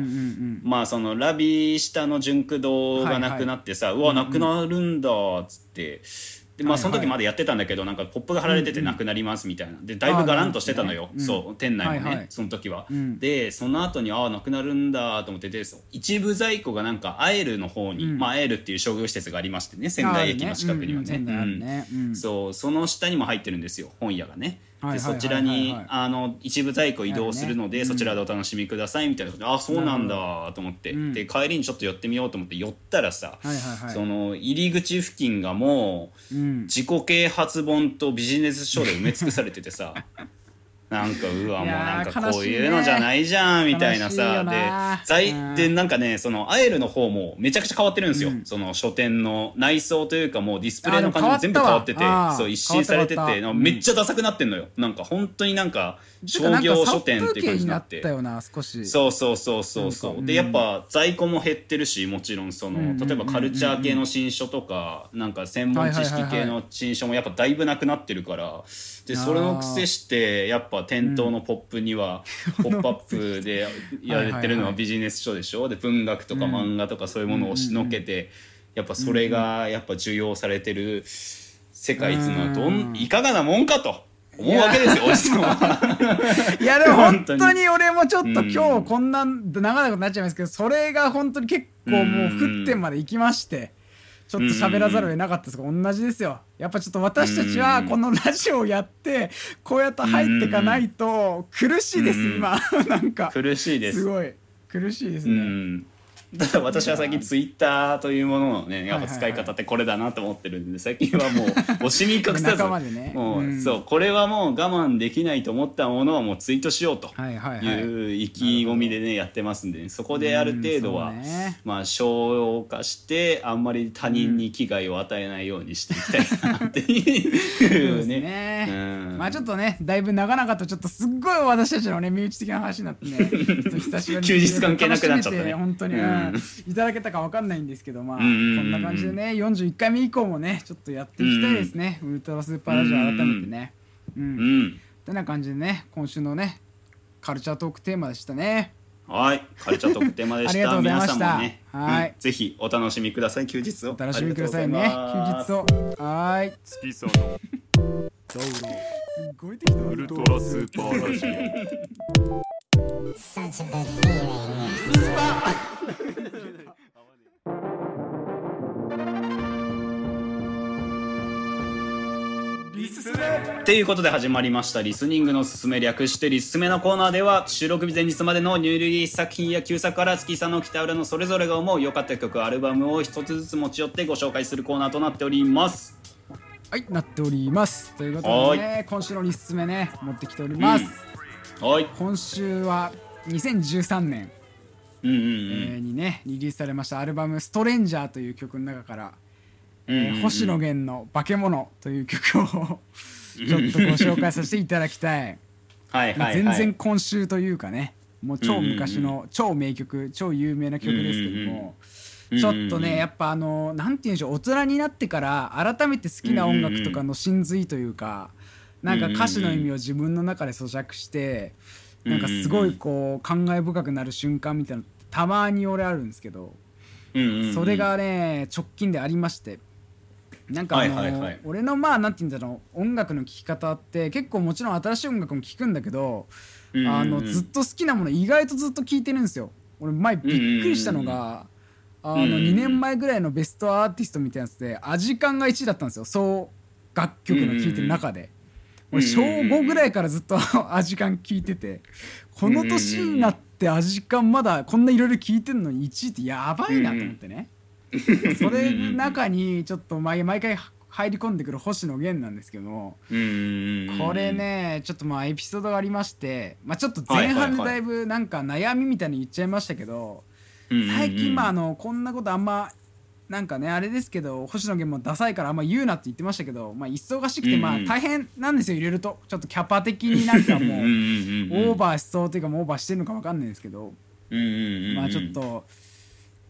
まあそのラビ下の純駆動がなくなってさ、うわなくなるんだっつって。でまあ、その時まだやってたんだけどなんかポップが貼られててなくなりますみたいな。でだいぶガランとしてたのよ、そう店内もね、その時は、うん。でその後にああなくなるんだと思ってでそう一部在庫がなんかアエルの方に、うん。まあアエルっていう商業施設がありましてね仙台駅の近くにはね。そうその下にも入ってるんですよ本屋がねでそちらにあの一部在庫移動するので、ねそちらでお楽しみくださいみたいなことであそうなんだと思って、うん。で帰りにちょっと寄ってみようと思って寄ったらさ、はいはいはい。その入り口付近がもううん。自己啓発本とビジネス書で埋め尽くされててさなんかうわもうなんかこういうのじゃないじゃんみたいなさ。な。で在うんでなんかねそのアエルの方もめちゃくちゃ変わってるんですよ、うん。その書店の内装というかもうディスプレイの感じも全部変わっててそう一新されててめっちゃダサくなってんのよ。なんか本当になんか商業書店っていう感じになって。そうそうそうそうそう。でやっぱ在庫も減ってるしもちろんその例えばカルチャー系の新書とかなんか専門知識系の新書もやっぱだいぶなくなってるからでそれの癖してやっぱ店頭のポップには「ポップアップでやれてるのはビジネス書でしょ？で文学とか漫画とかそういうものを押しのけてやっぱそれがやっぱ受容されてる世界っていうのはどうん。んいかがなもんかと思うわけですよおじさんは。いやでも本本当に俺もちょっとうん。今日こんな長々となっちゃいますけどそれが本当に結構もう沸点まで行きましてちょっと喋らざるを得なかったですが同じですよ。やっぱちょっと私たちはこのラジオをやってこうやって入っていかないと苦しいですうん今。なんか。苦しいです。すごい。苦しいですうねん、た だ私は最近ツイッターというもののねやっぱ使い方ってこれだなと思ってるんで最近はもう 惜しみ隠さずもう、うん。そうこれはもう我慢できないと思ったものはもうツイートしようとはいう意気込みでねやってますんで、そこである程度は、まあ消化してあんまり他人に危害を与えないようにしていきたいなっていうね。まあちょっとねだいぶ長々とちょっとすっごい私たちのね身内的な話になってね 久しぶりに休日関係なくなっちゃったね。本当に、うんうんいただけたかわかんないんですけどまあ、こんな感じでね41回目以降もねちょっとやっていきたいですね、ウルトラスーパーラジオ改めてね。うん、うん。てな感じでね今週のねカルチャートークテーマでしたね。はい、カルチャートークテーマでした。ありがとうございました。皆さんもね、はい。うんぜひお楽しみください、休日を。お楽しみくださいね。休日を。はーい。す月さんのダウっごい適当ロウルトラスーパーラジオということで始まりました。リスニングのすすめ略してリスメのコーナーでは収録日前日までのニューリリース作品や旧作から月さんの北浦のそれぞれが思う良かった曲アルバムを一つずつ持ち寄ってご紹介するコーナーとなっております。はいなっております。ということでね今週のリスメね持ってきております、はい。今週は2013年、にねリリースされましたアルバム「ストレンジャー」という曲の中から、えー星野源の「化け物」という曲を ちょっとご紹介させていただきたい、はい全然今週というかねもう超昔の超名曲超有名な曲ですけども、ちょっとねやっぱあのなんて言うんでしょう大人になってから改めて好きな音楽とかの真髄というか、なんか歌詞の意味を自分の中で咀嚼して、なんかすごいこう感慨深くなる瞬間みたいなのたまに俺あるんですけど、それがね直近でありましてなんかあの、俺のまあなんて言うんだろう音楽の聴き方って結構もちろん新しい音楽も聴くんだけど、あのずっと好きなもの意外とずっと聴いてるんですよ。俺前びっくりしたのが、あのうんうんうん。2年前ぐらいのベストアーティストみたいなやつでアジカンが1位だったんですよ。そう楽曲の聴いてる中で。俺小5ぐらいからずっとアジカン聴いててこの年になってアジカンまだこんないろいろ聴いてんのに1位ってやばいなと思ってね。それの中にちょっと毎毎回入り込んでくる星野源なんですけどもこれねちょっとまあエピソードがありまして、まあ、ちょっと前半でだいぶなんか悩みみたいに言っちゃいましたけど最近まああのこんなことあんまなんかねあれですけど星野源もダサいからあんま言うなって言ってましたけど、まあ、忙しくてうん。まあ大変なんですよ入れると。ちょっとキャパ的になんかもうオーバーしそうというかもうオーバーしてるのか分かんないですけど、まあちょっと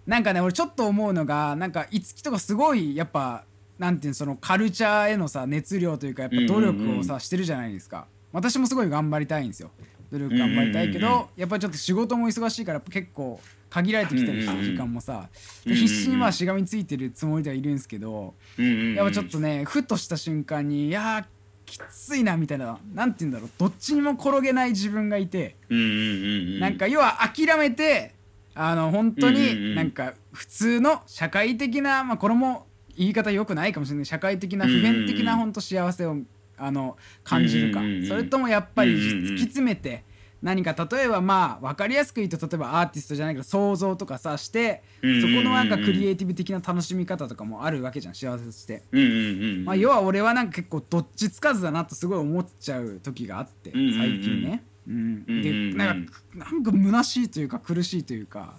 なんかね俺ちょっと思うのがなんか五木とかすごいやっぱなんていうのそのカルチャーへのさ熱量というかやっぱ努力をさ、うんしてるじゃないですか。私もすごい頑張りたいんですよ。努力頑張りたいけど、やっぱりちょっと仕事も忙しいから結構限られてきたりしてうんうんうん。時間もさ、必死にまあしがみついてるつもりではいるんですけど、やっぱちょっとねふとした瞬間にいやーきついなみたいななんて言うんだろう。どっちにも転げない自分がいて。なんか要は諦めてあの本当になんか普通の社会的なまあこれも言い方良くないかもしれない。社会的な普遍的な本当幸せをあの感じるか。それともやっぱり突き詰めて何か例えばまあ分かりやすく言うと例えばアーティストじゃないけど想像とかさしてそこのなんかクリエイティブ的な楽しみ方とかもあるわけじゃん幸せとして。まあ、要は俺はなんか結構どっちつかずだなとすごい思っちゃう時があって最近ね。うん、でんなんかなんか虚しいというか苦しいというか、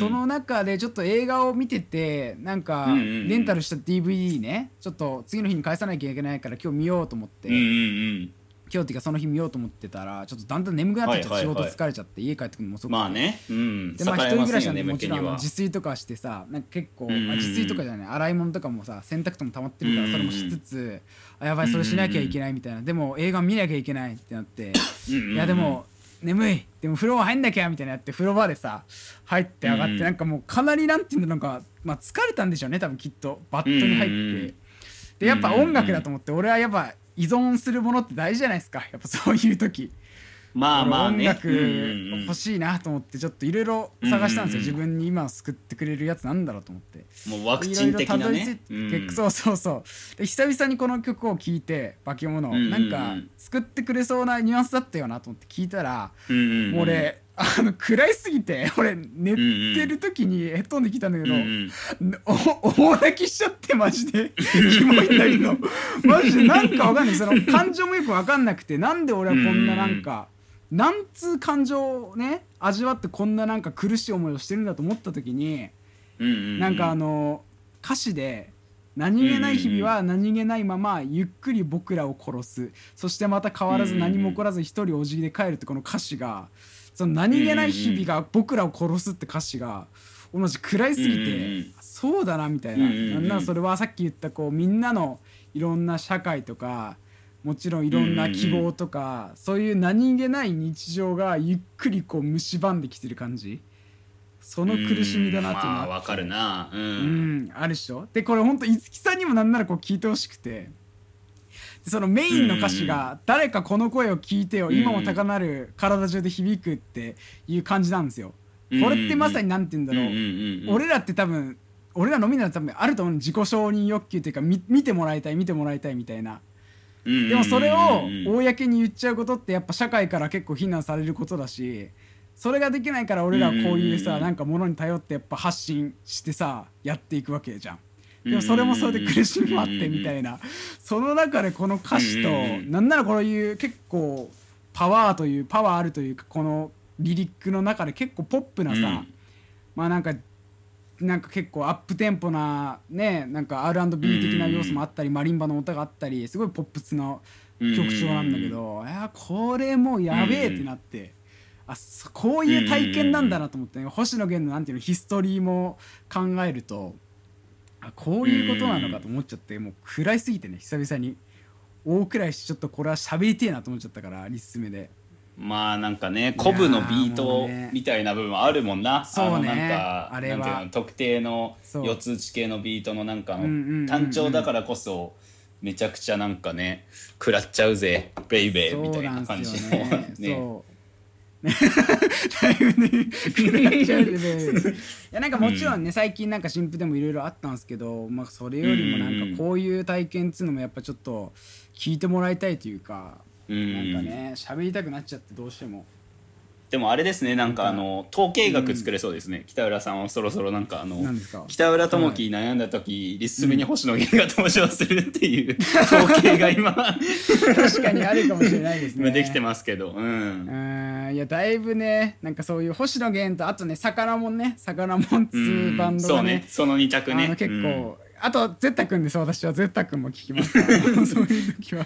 その中でちょっと映画を見ててなんかレンタルした DVD ねちょっと次の日に返さなきゃいけないから今日見ようと思って、今日っていうかその日見ようと思ってたらちょっとだんだん眠くなってきて仕事疲れちゃって家帰ってくるのも遅くて。まあね。うん。でまあ一人暮らしなんでねもちろん自炊とかしてさなんか結構、まあ自炊とかじゃない洗い物とかもさ洗濯とも溜まってるからそれもしつつ、あやばいそれしなきゃいけないみたいな、でも映画見なきゃいけないってなって、いやでも眠い。でも風呂入んなきゃみたいなやって風呂場でさ入って上がって、うんなんかもうかなりなんていうんだなんか、まあ、疲れたんでしょうね多分きっと。バットに入って、でやっぱ音楽だと思って俺はやっぱ依存するものって大事じゃないですか。やっぱそういう時。まあまあね。俺音楽欲しいなと思ってちょっといろいろ探したんですよ、うんうんうん自分に今を救ってくれるやつなんだろうと思って。もうワクチン的なね。いろいろたどり着いて結構そうそうそう。で久々にこの曲を聴いて「化け物」うんうんうん。なんか救ってくれそうなニュアンスだったよなと思って聞いたら、うんうんうん。もう俺あの暗いすぎて 俺寝てる時にヘッドホンで聞いたんだけど、大泣きしちゃってマジで。キモいんだけど。マジでなんかわかんない。その感情もよくわかんなくてなんで俺はこんななんか、なんつう感情をね味わってこんななんか苦しい思いをしてるんだと思った時に、うんうんなんかあの歌詞で「何気ない日々は何気ないままゆっくり僕らを殺す。そしてまた変わらず何も起こらず一人お辞儀で帰る」ってこの歌詞がその何気ない日々が僕らを殺すって歌詞が同じ暗いすぎてんそうだなみたいな。なんならそれはさっき言ったこうみんなのいろんな社会とかもちろんいろんな希望とかそういう何気ない日常がゆっくりこう蝕んできてる感じ。その苦しみだなっていうのはまあわかるな。ううん。ん、あるでしょ？でこれほんと五木さんにもなんならこう聞いてほしくて。で そのメインの歌詞が「誰かこの声を聞いてようん。今も高鳴る体中で響く」っていう感じなんですよ。これってまさに何て言うんだろう,、俺らって多分俺らのみなら多分あると思うの自己承認欲求というかみ見てもらいたい見てもらいたいみたいな。でもそれを公に言っちゃうことってやっぱ社会から結構非難されることだしそれができないから俺らはこういうさなんかものに頼ってやっぱ発信してさやっていくわけじゃん。でもそれもそれで苦しみもあってみたいな。その中でこの歌詞となんならこういう結構パワーというパワーあるというかこのリリックの中で結構ポップなさ、うん。まあなんかなんか結構アップテンポなねなんか R&B 的な要素もあったり、マリンバの音があったりすごいポップスの曲調なんだけど、いやこれもうやべえってなって、あそこういう体験なんだなと思って、ね星野源のなんていうのヒストリーも考えるとあこういうことなのかと思っちゃって、もう暗いすぎてね久々に。大暗いしちょっとこれは喋りてえなと思っちゃったからリス目で。まあなんかねコブのビートねみたいな部分あるもんな。そうね。あのなんかあれは。特定の四つ打ち系のビートのなんかの単調だからこそめちゃくちゃなんかね食らっちゃうぜベイベーみたいな感じのね。ねいぶね食らっちゃうでね いやなんかもちろんね、最近なんか新婦でもいろいろあったんですけど、まあ、それよりもなんかこういう体験っつうのもやっぱちょっと聞いてもらいたいというか、うん。なんかね喋りたくなっちゃってどうしてもでもあれですねなんかあの統計学作れそうですね、北浦さんはそろそろなんかあの北浦智樹悩んだ時、リススメに星野源が登場するっていう 統計が今 確かにあるかもしれないですね。今できてますけどうん。うん。いやだいぶねなんかそういう星野源とあとね魚もんね。魚もんっつうバンドそうがねね。その2着ね。結うん。構、あとゼッタ君です。私はゼッタ君も聞きますから。そういう時は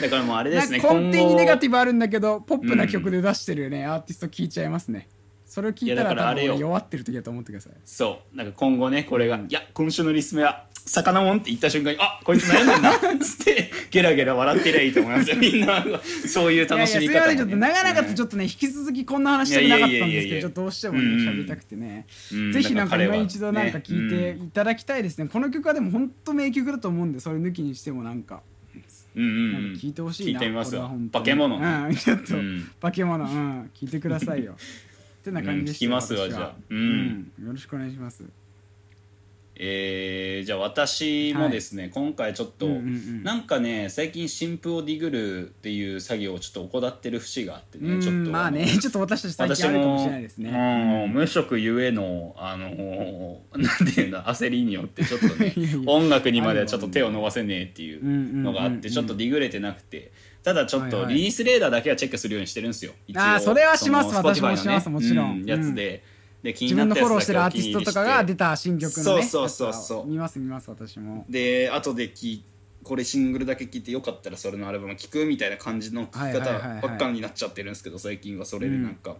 だからもうあれですね根底にネガティブブあるんだけどポップな曲で出してるね、アーティスト聞いちゃいますね。それを聞いたら多分弱ってる時だと思ってください。そう。なんか今後ねこれが「いや今週のリスメは魚もん」って言った瞬間に「あこいつ悩んでんな」っ つってゲラゲラ笑ってりゃいいと思いますよ。みんな。そういう楽しみいやいやすいま方もねせんちょっと長々とちょっとね引き続きこんな話したくなかったんですけどどうしてもねうん。喋りたくてね。うん。ぜひなんか今一度なんか聞いていただきたいですね。この曲はでも本当名曲だと思うんでそれ抜きにしてもなんかうんうん聞いてほしいな聞いてみますよ化け物ねうん ちょっとうん。化け物うん聞いてくださいよ。ってな感じでしたうん聞きますわじゃあ。ううんんよろしくお願いしますえーじゃあ私もですね、今回ちょっと、うんうんうん。なんかね最近新婦をディグるっていう作業をちょっと行ってる節があってね、うちょっと。んまあね ちょっと私たち最私近あるかもしもれないですね。うん無職ゆえのあの なんていうんだ焦りによってちょっとね音楽にまではちょっと手を伸ばせねえっていうのがあってちょっとディグれてなくて。ただちょっとはいはい。リリースレーダーだけはチェックするようにしてるんですよ一応。あーそれはしますその私もしますもちろん。うやつでで気自になったやつ分のフォローしてるアーティストとかが出たた新曲のねそうそうそう。そう見ます見ます私も。で後で聞いこれシングルだけ聴いてよかったらそれのアルバム聴くみたいな感じの聴き方ばっかりになっちゃってるんですけど最近はそれでなんか、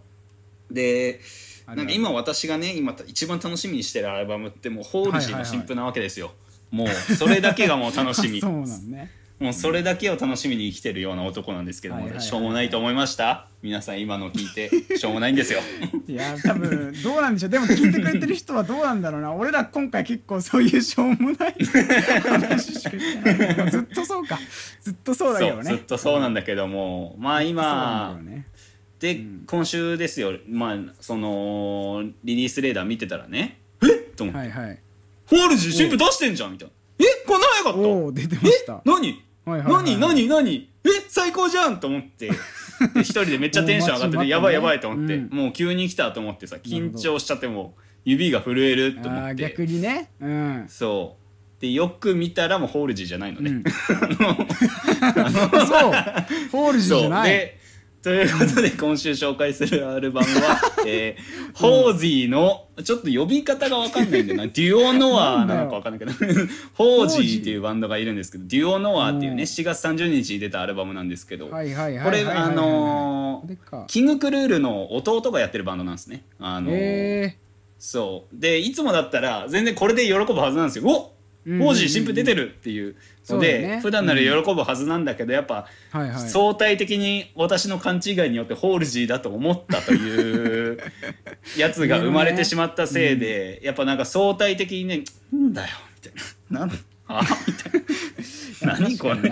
であるなんか今私がね今一番楽しみにしてるアルバムってもうホールジーの新譜なわけですよ、もうそれだけがもう楽しみ。そうなんねもうそれだけを楽しみに生きてるような男なんですけども、はいはいはいしょうもないと思いました？皆さん今の聞いて しょうもないんですよ。いや多分どうなんでしょう。でも聞いてくれてる人はどうなんだろうな。俺ら今回結構そういうしょうもない 話しかしてない。まあずっとそうか。ずっとそうだけどね。ずっとそうなんだけども、まあ今そうなんだよね。で、今週ですよ。まあそのリリースレーダー見てたらねえ？っと思って、はいはい。ホールジー新婦出してんじゃんみたいなえこんな早かった？おお出てました。何？はいはいはい何？何？何？え最高じゃんと思って。で一人でめっちゃテンション上がってて やばいやばいと思って、うん。もう急に来たと思ってさ緊張しちゃってもう指が震えると思って。逆にね。うん。そう。でよく見たらもうホールジーじゃないのね、うん。そう。ホールジーじゃない。でということで今週紹介するアルバムは、えー、ホージーのちょっと呼び方がわかんないんだよな。デュオノアなのかわかんないけど。ホージーっていうバンドがいるんですけどデュオノアっていううん。ね7月30日に出たアルバムなんですけど、これあのーキングクルールの弟がやってるバンドなんですね。あのーえそう。でいつもだったら全然これで喜ぶはずなんですよ。おうんホージー新婦出てるっていうので、そうだよね。普段なら喜ぶはずなんだけどやっぱー、はいはい。相対的に私の勘違いによってホールジーだと思ったというやつが生まれてしまったせいで、やっぱなんか相対的にね「んだよ」みたいな「なんあみたいな「何これ」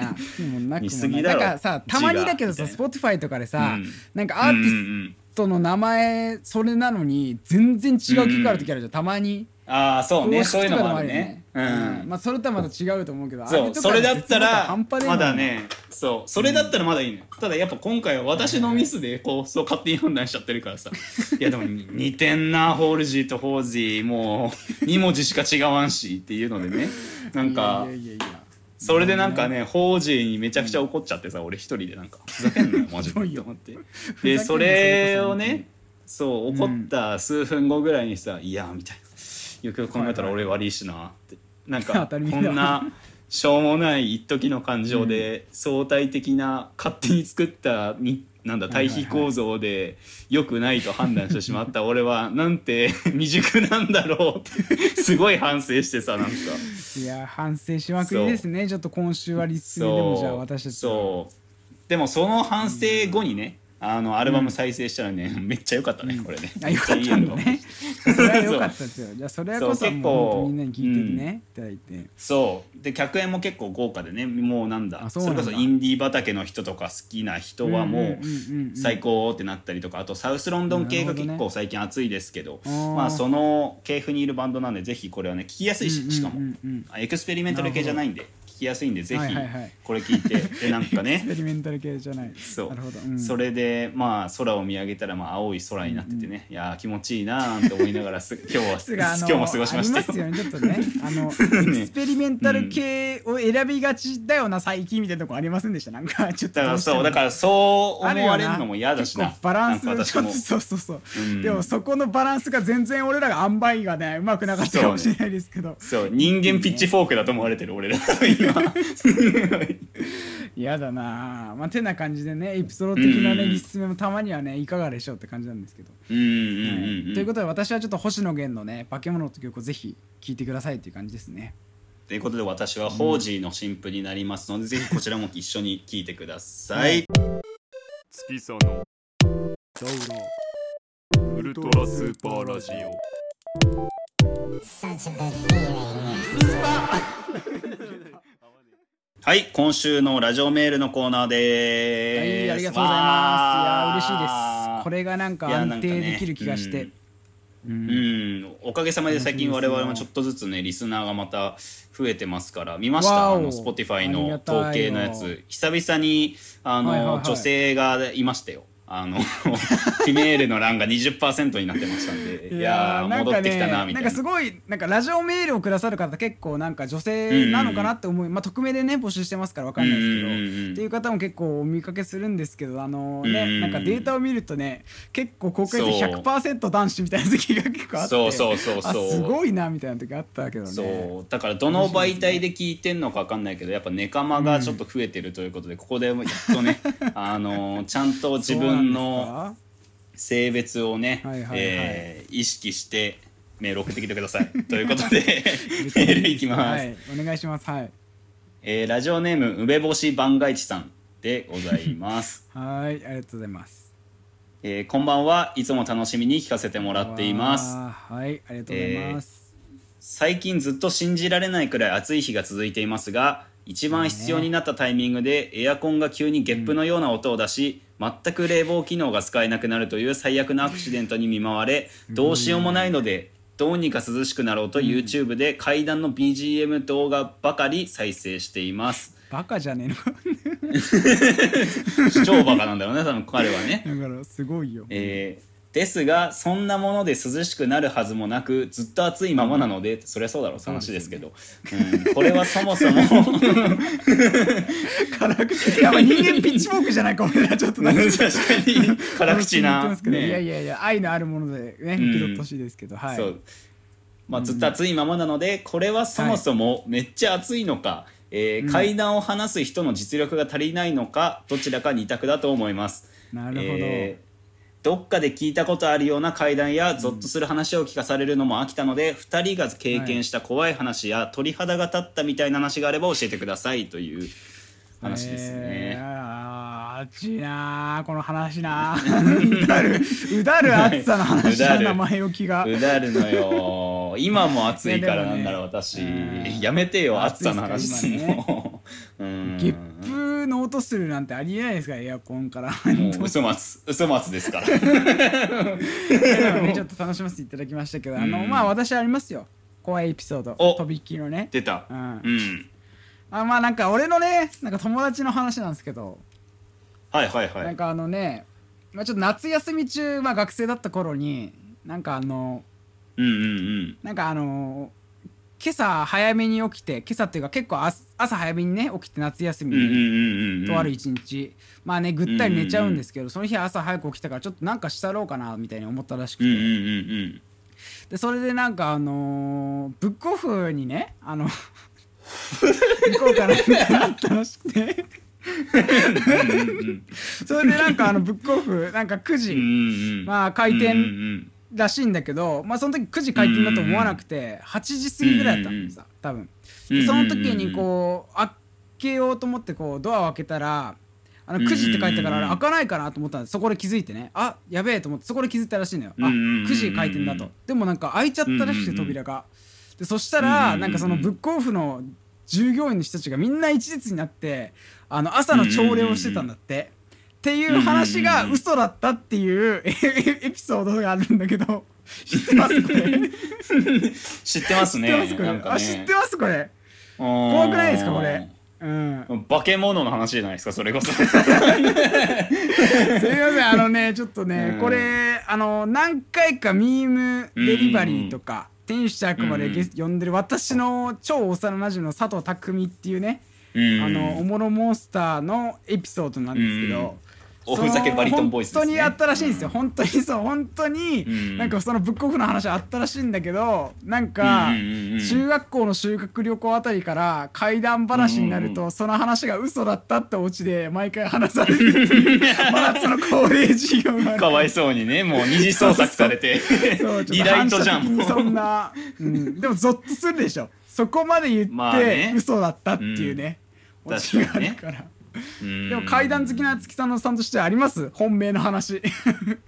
見すぎだろなんかさたまにだけどさ Spotify とかでさ、うん。なんかアーティストの名前それなのに全然違う曲ある時あるじゃん、たまに。ああそうね。公そういうのもあるね。ううん。んまあそれとはまた違うと思うけどそう。それだったらままだねそう。それだったらまだいいのよ。ただやっぱ今回は私のミスでこうそう勝手に判断しちゃってるからさ。いやでも似てんなホールジーとホージー。もう2文字しか違わんしっていうのでね。なんかいやいやいやいや。それでなんかねホージーにめちゃくちゃ怒っちゃってさ俺一人でなんかふざけんなよマジで。って。でそれをねそう怒った数分後ぐらいにさ「いや」みたいな。よくよく考えたら俺悪いしなってなんか こんなしょうもない一時の感情で相対的な勝手に作ったになんだ対比構造で良くないと判断してしまった。俺はなんて 未熟なんだろうってすごい反省してさなんか。いや反省しまくりですね。ちょっと今週はリスでもじゃあ私たちは。そう。でもその反省後にね、あのアルバム再生したらね、めっちゃ良かったね、これね。あよかったんだね。それは良かったですよ。じゃあそれはこそそうみんなに聞いてね、いただいて。そう。で客演も結構豪華でねもうなんだあそれこそインディー畑の人とか好きな人はもうんうんうんううん。最高ってなったりとかあとサウスロンドン系が結構最近熱いですけどあー。まあその系譜にいるバンドなんでぜひこれはね聞きやすいししかも、うんうんうん。エクスペリメンタル系じゃないんで。聞ききやすいんでぜひこれ聞いて。でなんかエねペリメンタル系じゃない。そう。なるほど、うん。それでまあ空を見上げたらまあ青い空になっててね、いやー気持ちいいなーなんて思いながらす 今日は 今日も過ごしましたありますよねちょっとね。あのエクスペリメンタル系を選びがちだよな最近みたいなとこありませんでした？なんかちょっとだからそうだからそう思われるのも嫌だしな。バランスちょっとそうそうそう、うん。でもそこのバランスが全然俺らが塩梅がねうまくなかったかもしれないですけど。そう人間ピッチフォークだと思われてる俺ら。今 嫌だなあ。まあてな感じでねエピソード的なねうんリスメもたまにはねいかがでしょうって感じなんですけど、うんうんうんうん。ということで私はちょっと星野源のね「化け物」という曲をぜひ聴いてくださいっていう感じですね。ということで私はホージーの新婦になりますので、ぜひこちらも一緒に聞いてください。月その。ウルトラスーパーラジオはい、今週のラジオメールのコーナーはいでーす。ありがとうございます。いや嬉しいです。これれがなんか安定できる気がして。うん。うん、おかげさまで最近我々もちょっとずつねリスナーがまた増えてますから。見ました？あの Spotify の統計のやつ。久々にあの、はいはいはい。女性がいましたよあの フィメールの欄が20%になってましたんでいやー戻ってきたなみたいな。ねなんかすごいなんかラジオメールをくださる方結構なんか女性なのかなって思い、まあ匿名でね募集してますからわかんないですけど、っていう方も結構お見かけするんですけどあのね、なんかデータを見るとね結構公開率そう。100%男子みたいな時が結構あって。そうそうそうそう。あすごいなみたいな時あったけどね。そう。だからどの媒体で聞いてんのか分かんないけどやっぱネカマがちょっと増えてるということで、ここでやっとね あのちゃんと自分の性別をね、はいはいはい。えー意識してメール送ってきてください。ということでメールいきます、はいお願いします。はい。えーラジオネーム梅干し番外地さんでございます、はいありがとうございます。えーこんばんは。いつも楽しみに聞かせてもらっています。はいありがとうございます、最近ずっと信じられないくらい暑い日が続いていますが一番必要になったタイミングでエアコンが急にゲップのような音を出し、全く冷房機能が使えなくなるという最悪なアクシデントに見舞われどうしようもないのでどうにか涼しくなろうと YouTube で階段の BGM 動画ばかり再生しています。バカじゃねえの 超バカなんだろうね多分彼はね。だからすごいよ。えーですがそんなもので涼しくなるはずもなくずっと暑いままなのでそりゃそうだろうって話ですけど。うん、これはそもそも。辛口。やっぱ人間ピッチフォークじゃないか俺らちょっとなんか。確かに。辛口な、てますけどいやいねやいや愛のあるものでねうん。受け取ってほしいですけど、はい。そう。まあ、ずっと暑いままなのでこれはそもそもめっちゃ暑いのか、えーうん。階段を離す人の実力が足りないのかどちらか二択だと思います。なるほど、えーどっかで聞いたことあるような怪談やゾッとする話を聞かされるのも飽きたので、2人が経験した怖い話や鳥肌が立ったみたいな話があれば教えてくださいという話ですね。あーあっちなこの話なうだるうだる暑さの話うだ名前置きがうだるのよ今も暑いからなんだろう、ね私うやめてよ暑さの話すん暑いっすかの、うんゲップの音するなんてありえないですかエアコンからもう嘘松嘘松ですからちょっと楽しませていただきましたけど、あのまあ私ありますよ怖いエピソードおとびっきりのね出たうんうんあまあなんか俺のねなんか友達の話なんですけど、はいはいはい。なんかあのね、まあ、ちょっと夏休み中、まあ、学生だった頃になんかあのうんうんうん。なんかあの今朝早めに起きて今朝っていうか結構朝朝早めにね起きて夏休みにとある一日。まあねぐったり寝ちゃうんですけどその日朝早く起きたからちょっとなんかしたろうかなみたいに思ったらしくて。うんうんうんうん。でそれでなんかあのーブックオフにねあの 行こうかなってなったらしくて。それでなんかあのブックオフなんか9時、うんうんまあ開店んらしいんだけど、まあその時9時開店だと思わなくて8時過ぎぐらいだったんですさ多分。でその時にこう開けようと思ってこうドアを開けたらあの9時って書いてたからあれ開かないかなと思ったんです。そこで気づいてね。あやべえと思ってそこで気づいたらしいのよ。あうんうんうんうん。9時開店だと。でもなんか開いちゃったらしくて扉が。でそしたらなんかそのブックオフの従業員の人たちがみんな一列になってあの朝の朝礼をしてたんだって。っていう話が嘘だったっていうエエピソードがあるんだけど。知ってますこれ？知ってますね。知ってますこれ、ね。あ知ってますこれ？怖怖くないですかこれ？うん。化け物の話じゃないですかそれこそ。すいません。あのねちょっとね、うん。これあの何回かミームデリバリーとか、天使と悪魔でゲス呼んでる私の超幼なじみの佐藤匠っていうね、うん。あのおもろモンスターのエピソードなんですけど、おふざけバリトンボイスね。本当にあったらしいんですよ、本当にそう。本当に、うん。なんかそのブックオフの話あったらしいんだけどなんか、うんうんうんうん。中学校の修学旅行あたりから怪談話になると、うん。うんその話が嘘だったってオチで毎回話されていう 真夏の恒例授業かわいそうにね。もう二次創作されて。リライトじゃん。そんな、うん、でもゾッとするでしょ。そこまで言って、まあね。嘘だったっていうね、うん。オチがあるから。ででも怪談好きな月さんのさんとしてはあります？本命の話。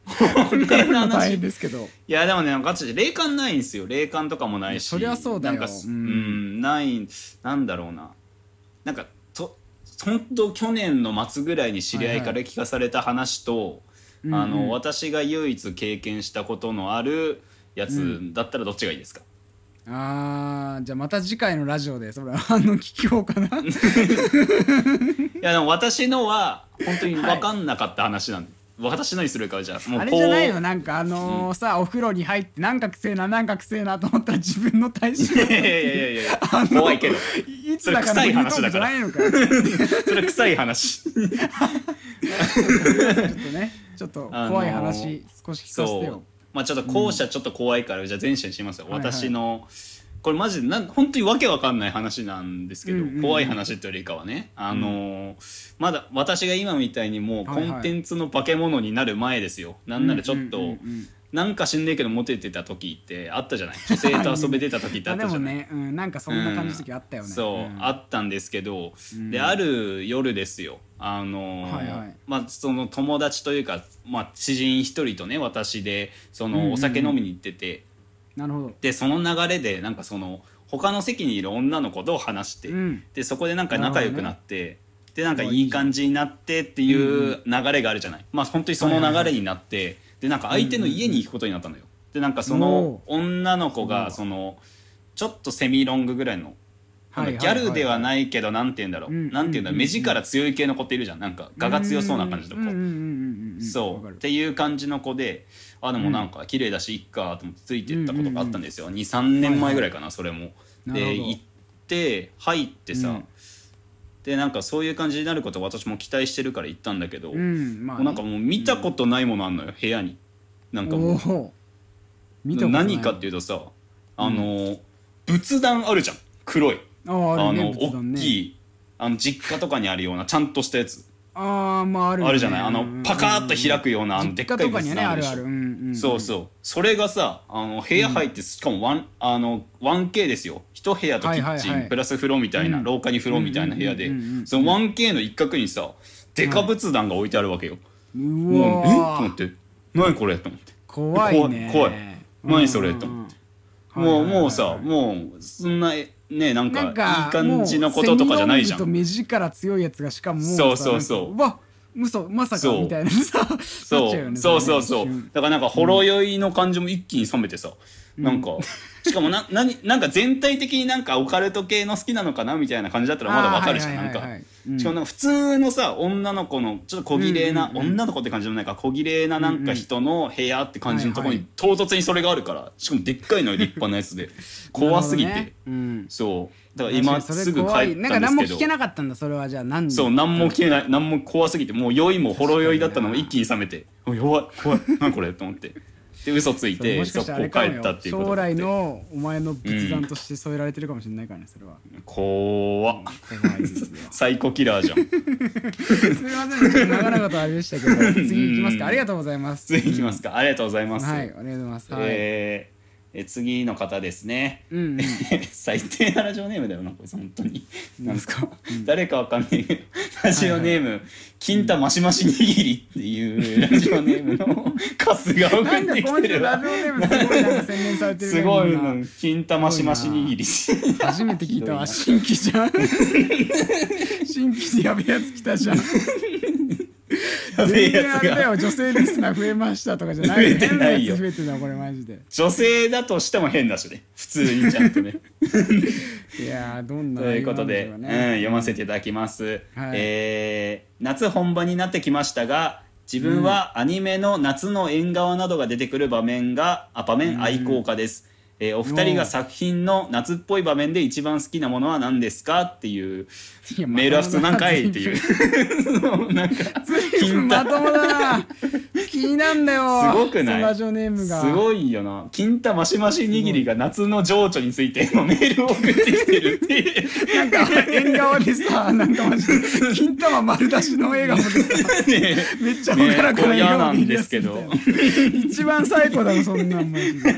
本命の来るの大話変ですけど。いやでもねガチで霊感ないんですよ。霊感とかもないし。そりゃそうだよ。なんかううん。んないなんだろうな。なんかと本当去年の末ぐらいに知り合いから聞かされた話と、うんあのうん私が唯一経験したことのあるやつだったらどっちがいいですか、あーじゃあまた次回のラジオでそれ反応聞こうかな。いやでも私のは本当に分かんなかった話なんで、私のにするかじゃあもうあれじゃないのなんかあのーさお風呂に入ってなんかくせえななんかくせえなと思ったら自分の体重いやいやいやいや怖いけど。いつだかのそれ臭い話だか。らそれ臭い話。ちょっとねちょっとあのー怖い話少し聞かせてよ。まあちょっと後者ちょっと怖いから、じゃあ前者にしますよ、はいはい。私のこれマジでなん本当にわけわかんない話なんですけど、うんうんうん。怖い話ってよりかはね。あのーまだ私が今みたいにもうはいはい。コンテンツの化け物になる前ですよ、なんならちょっと、うんうんうんうん。なんか知んねえけどモテてた時ってあったじゃない？女性と遊べてた時って あったじゃない、ね、うん、なんかそんな感じの時あったよね。そう、ん。あったんですけど、うん。である夜ですよあのーはいはい。まあその友達というか、まあ、知人一人とね私でそうんうんうん。のお酒飲みに行ってて、なるほど。でその流れでなんかその他の席にいる女の子と話して、うん。でそこでなんか仲良くなって、でなんかいいいい感じになってっていう流れがあるじゃない、まあ本当にその流れになって、でなんか相手の家に行くことになったのよ。でなんかその女の子おがーそのちょっとセミロングぐらいの。なんかギャルではないけどなんて言うんだろう、うん。なんて言うんだろう。うん目力強い系の子っているじゃん。なんか我が強そうな感じの子、うんうんうんうんうんそうっていう感じの子であでもなんか綺麗だしいっかと思ってついてったことがあったんですよ、23年前ぐらいかなそれも。で行って入ってさ、うんでなんかそういう感じになることを私も期待してるから行ったんだけど、もうん、まあ、うなんかもう見たことないものあんのよ部屋に。なんかもう何かっていうとさあの、仏壇あるじゃん黒いあのるね。大きいあの実家とかにあるようなちゃんとしたやつ。ああまああるあるじゃない？あのパカーッと開くようなあの実でっかい仏壇あるでしょ？あるうんうんん。そうそう。それがさあの部屋入ってしかもワンあの 1K ですよ。一部屋とキッチン、はいはいはい。プラス風呂みたいな、うん。廊下に風呂みたいな部屋で、その 1K の一角にさデカ仏壇が置いてあるわけよ、うもうえ？とわ思って。何これ？と思って。怖いね。怖い。怖い。何それうんと思って。もうもうさもうそんなねなんかいい感じのこととかじゃないじゃん。と目力強いやつがしかもそうそうそう。わ嘘まさかそう。みたいなさそう。そうそうそう。だからなんかほろ酔いの感じも一気に冷めてさ、なんかしかもな 何なんか全体的になんかオカルト系の好きなのかなみたいな感じだったらまだわかるじゃんなんか。しかもなんか普通のさ女の子のちょっと小綺麗な、女の子って感じでもないから小綺麗ななんか人の部屋って感じのところにはい唐突にそれがあるからしかもでっかいのよ立派なやつで。怖すぎて、ね。うん。そう。だから今すぐ帰ったんですけど。なんか何も聞けなかったんだそれは。じゃあ何そう何も聞けない。何も怖すぎて。もう酔いもほろ酔いだったのも一気に冷めて「お弱い。怖い。何これ?」と思ってで嘘ついてそこ帰ったっていうこと将来のお前の仏壇として添えられてるかもしれないからねそれは。怖っ。サイコキラーじゃん。すみませんねちょっと長々とあれでしたけど。次行きますか。ありがとうございます。次いきますか、ありがとうございます、はいありがとうございます。はい、えーえ次の方ですね。うんうん。最低なラジオネームだよなこいつ本当に。なんですか？誰かわかんない。けどラジオネーム「金太マシマシ握り」っていうラジオネームのカスが送ってきてるわ。すごいなんか洗練されてるね すごいみんな。の金太マシマシ握り。初めて聞いたわ。ひ新規じゃん。新規でやべえやつ来たじゃん 全然あれだよ女性リスナー増えましたとかじゃない。増えてないよ。増えてるなこれマジで。女性だとしても変だしね。普通にちゃんとね。いやーどんなということで、うん、読ませていただきます、はい。えー夏本番になってきましたが自分はアニメの夏の縁側などが出てくる場面があ場面愛好家です、えーお二人が作品の夏っぽい場面で一番好きなものは何ですか？っていうメールは普通なんかいっていう。なんかまともだな気になんだよ。すごくない？ラジオネームが。すごいよな。金太マシマシ握りが夏の情緒についてのメールを送ってきてるって。いうなんか縁側でさなんかマジで金玉丸出しの映画もでさねめっちゃほからかな。なんですけど。一番最高だろそんなんマジで。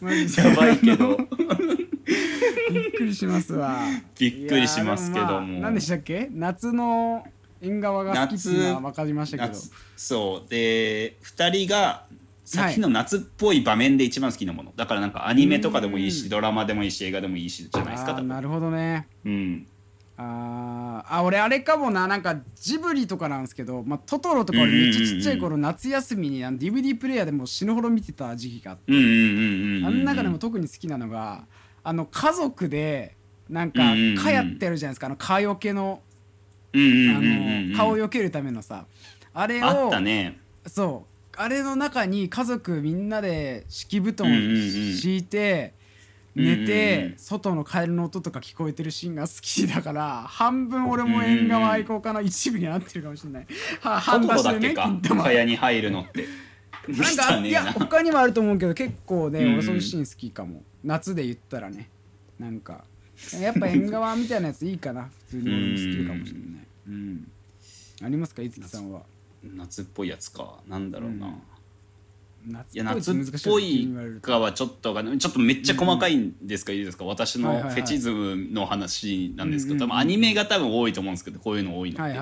マジでやばいけど びっくりしますわ。びっくりしますけども。まあ何でしたっけ？夏の縁側が好きっていうのは分かりましたけど。夏そう。で2人が作品の夏っぽい場面で一番好きなもの、だからなんかアニメとかでもいいしドラマでもいいし映画でもいいしじゃないですか。なるほどね。うん。あーあ俺あれかもな。なんかジブリとかなんですけど、まあ、トトロとか俺めっちゃちっちゃい頃夏休みにあの DVD プレイヤーでもう死ぬほど見てた時期があって。あの中でも特に好きなのがあの家族でなんか蚊やってるじゃないですか。あの蚊よけのあの蚊をよけるためのさ。あれをそう。あれの中に家族みんなで敷布団敷いて寝てん外のカエルの音とか聞こえてるシーンが好きだから半分俺も縁側愛好家の一部になってるかもしれない。はト半トロ出しでね金玉蚊帳に入るのって。なんかいやな他にもあると思うけど結構ねうん。俺そういうシーン好きかも夏で言ったらねなんかやっぱ縁側みたいなやついいかな 普通に俺も好きかもしれない。うん。ありますかいつきさんは？夏っぽいやつか。なんだろうな、うん。夏いや夏っっぽいかはちょっと。がちょっとめっちゃ細かいんですか、いいですか？私のフェチズムの話なんですけど、うんうんうん。多分アニメが多分多いと思うんですけどこういうの多いのって、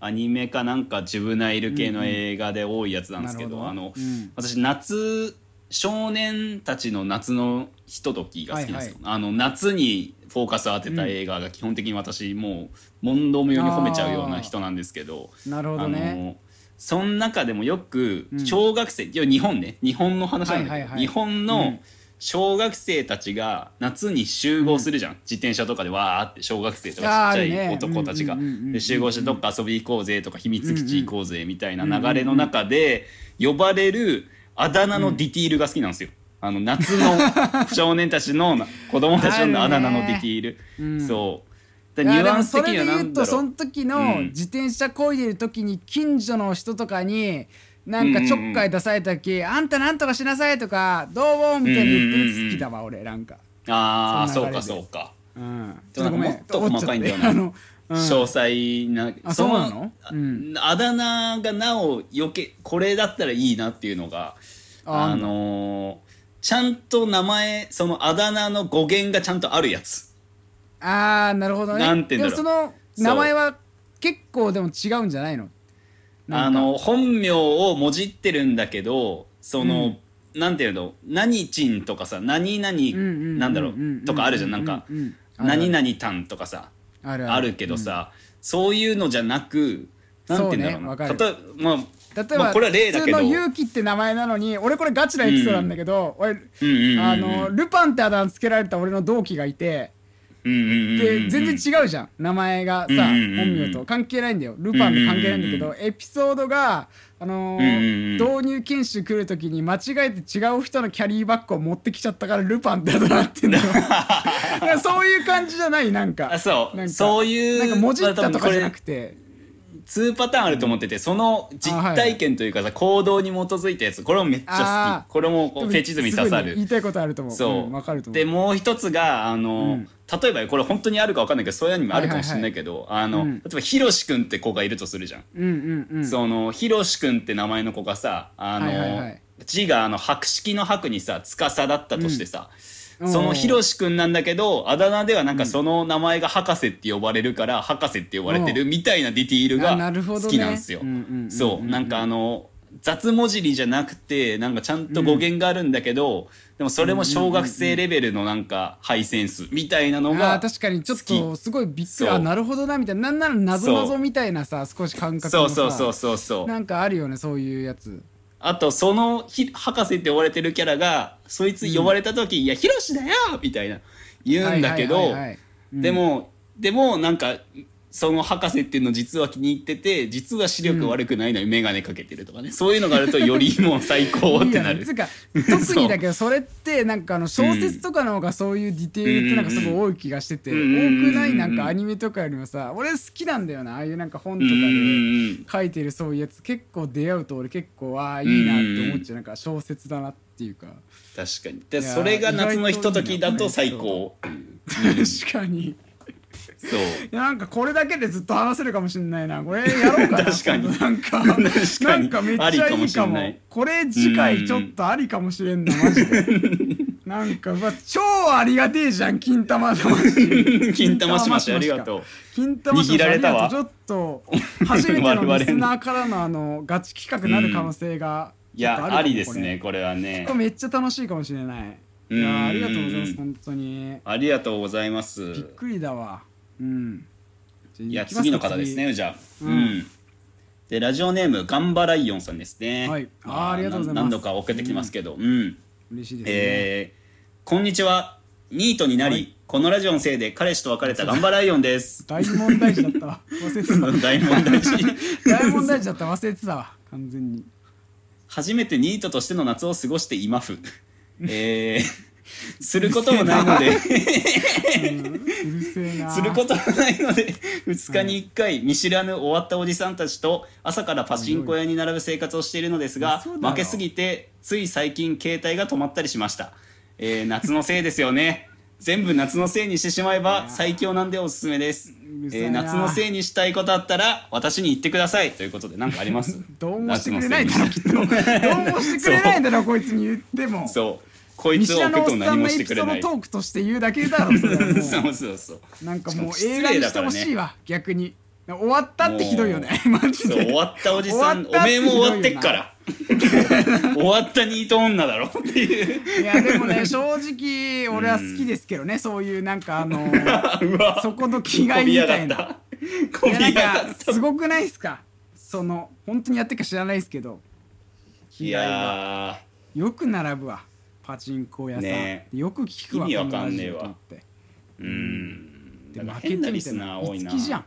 アニメかなんかジュブナイル系の映画で多いやつなんですけど,、なるほど。あの、うん。私夏少年たちの夏のひとときが好きなんですよ、あの夏にフォーカスを当てた映画が基本的に私もう問答無用に褒めちゃうような人なんですけどなるほどあねのその中でもよくうん。小学生、いや日本ね。日本の話なんだけど、はいはいはい。日本うのん小学生たちが夏に集合するじゃん、自転車とかでわーって小学生とかちっちゃい男たちが。ね集合してどっか遊び行こうぜとか秘密基地行こうぜみたいな流れの中で呼ばれるあだ名のディティールが好きなんですよ。あの夏の 少年たちの子供たちのあだ名のディティール、うん。そう。ニュアンス的にはなんだろ言うとそうの時のうん。自転車こいでる時に近所の人とかになんかちょっかい出された時、あんたなんとかしなさいとかどうもみたいに言って好きだわ、俺なんか。ああそうかそうか。うん。でもなんかもっと細かいんだよな。うん。詳細な、あそうなの？うん。あだ名がなお余計これだったらいいなっていうのがああのーちゃんと名前そのあだ名の語源がちゃんとあるやつ。あーなるほどね。なんて言うんだろう。でもその名前は結構でも違うんじゃないの？あの本名をもじってるんだけどその、なんていうの？何ちんとかさ何々、うんなんだろう、とかあるじゃん。なんか、何々たんとかさあるけどさ、そういうのじゃなくなんていうんだろうな。例えまあ例えば、まあこれは例だけど。普通の勇気って名前なのに俺これガチなエピソードなんだけど、俺あのルパンってあだ名つけられた俺の同期がいてで全然違うじゃん。名前がさ本名と。関係ないんだよ。ルパンと関係ないんだけどエピソードがあのー導入研修来る時に間違えて違う人のキャリーバッグを持ってきちゃったからルパンってあだ名ってんだよ。そういう感じじゃないなんか。あそう。なんかそういうなんかもじったとかじゃなくて。れ2パターンあると思っててその実体験というかさ行動に基づいたやつ。これもめっちゃ好き。これもこうフェチズムに刺さる。言いたいことあると思う。そう、んわかると思う。でもう一つがあの、うん。例えばこれ本当にあるか分かんないけどそういうアニメあるかもしれないけど、あの、うん。例えばひろしくんって子がいるとするじゃん、うんうんうん。そのひろしくんって名前の子がさあの、字があの白式の白にさ司だったとしてさ、うんそのひろしくんなんだけどあだ名ではなんかその名前が博士って呼ばれるから博士って呼ばれてるみたいなディティールが好きなんですよ。うんうんうんうん。そう。なんかあの雑文字りじゃなくてなんかちゃんと語源があるんだけど、でもそれも小学生レベルのなんかハイセンスみたいなのあがー確かにちょっ好とすごいびっくり。あなるほどなみたいな。なんなら謎そう。謎みたいなさ少し感覚そうそうそうそうそう。なんかあるよねそういうやつあとそのひ博士って呼ばれてるキャラがそいつ呼ばれた時「いやヒロシだよ!」みたいな言うんだけど、でもでもなんかその博士っていうの実は気に入ってて実は視力悪くないのに眼鏡かけてるとかね、そういうのがあるとよりもう最高ってなる。いいか 特にだけどそれってなんかあの小説とかの方がそういうディテールってなんかすごい多い気がしてて、う。ん多くないなんかアニメとかよりもさ俺好きなんだよなああいうなんか本とかうんうんでうん書いてるそういうやつ。結構出会うと俺結構ああいいなって思っちゃうなんか小説だなっていうか。確かに。でそれが夏のひとときだと最高確かに。そう。なんかこれだけでずっと話せるかもしれないな。これやろうかな。確かに。なんか。確かに。なんかめっちゃいいかありかもこれ次回ちょっとありかもしれんなマジで。なんかうわ超ありがてえじゃん金玉魂 金玉しましありがとう。金玉魂握られたわありがとう。ちょっと初めてのリスナーからのあのガチ企画になる可能性がいやありですねこれ。はね。めっちゃ楽しいかもしれない。いうんやありがとうございます本当に。ありがとうございます。びっくりだわうん。いや次の方ですねじゃあ。ううん。ん、でラジオネームガンバライオンさんですね。はい。あありがとうございます。何度か送ってきますけど。うん、嬉しいですね、えーこんにちは。ニートになり、このラジオのせいで彼氏と別れたガンバライオンです。大問題児だったわ。忘れてた。大問題児。大問題児だった忘れてたわ。完全に。初めてニートとしての夏を過ごして今ふえーすることもないので。することもないので2日に1回見知らぬ終わったおじさんたちと朝からパチンコ屋に並ぶ生活をしているのですが負けすぎてつい最近携帯が止まったりしました、えー夏のせいですよね。全部夏のせいにしてしまえば最強なんでおすすめです、えー夏のせいにしたいことあったら私に言ってください。ということで何かあります？どうもしてくれないだろきっと。どうもしてくれないだろ こいつに言っても。そうこいつを置くと何もしてくれないトークとして言うだけだろそ そうそうそう。なんかもう映画にしてほしいわ、逆に。終わったってひどいよね。マジで。終わったおじさんおめえも終わってっから。終わったニート女だろっていう。いやでもね正直俺は好きですけどね、そういうなんかあの そこの気概みたいな。こびいやなんかすごくないですか？その本当にやってるか知らないですけど。い気概が。やよく並ぶわパチンコ屋さん、ね。よく聞くわ意味わかんねえわ。うん。で負けてみたい変な多いな。好きじゃん。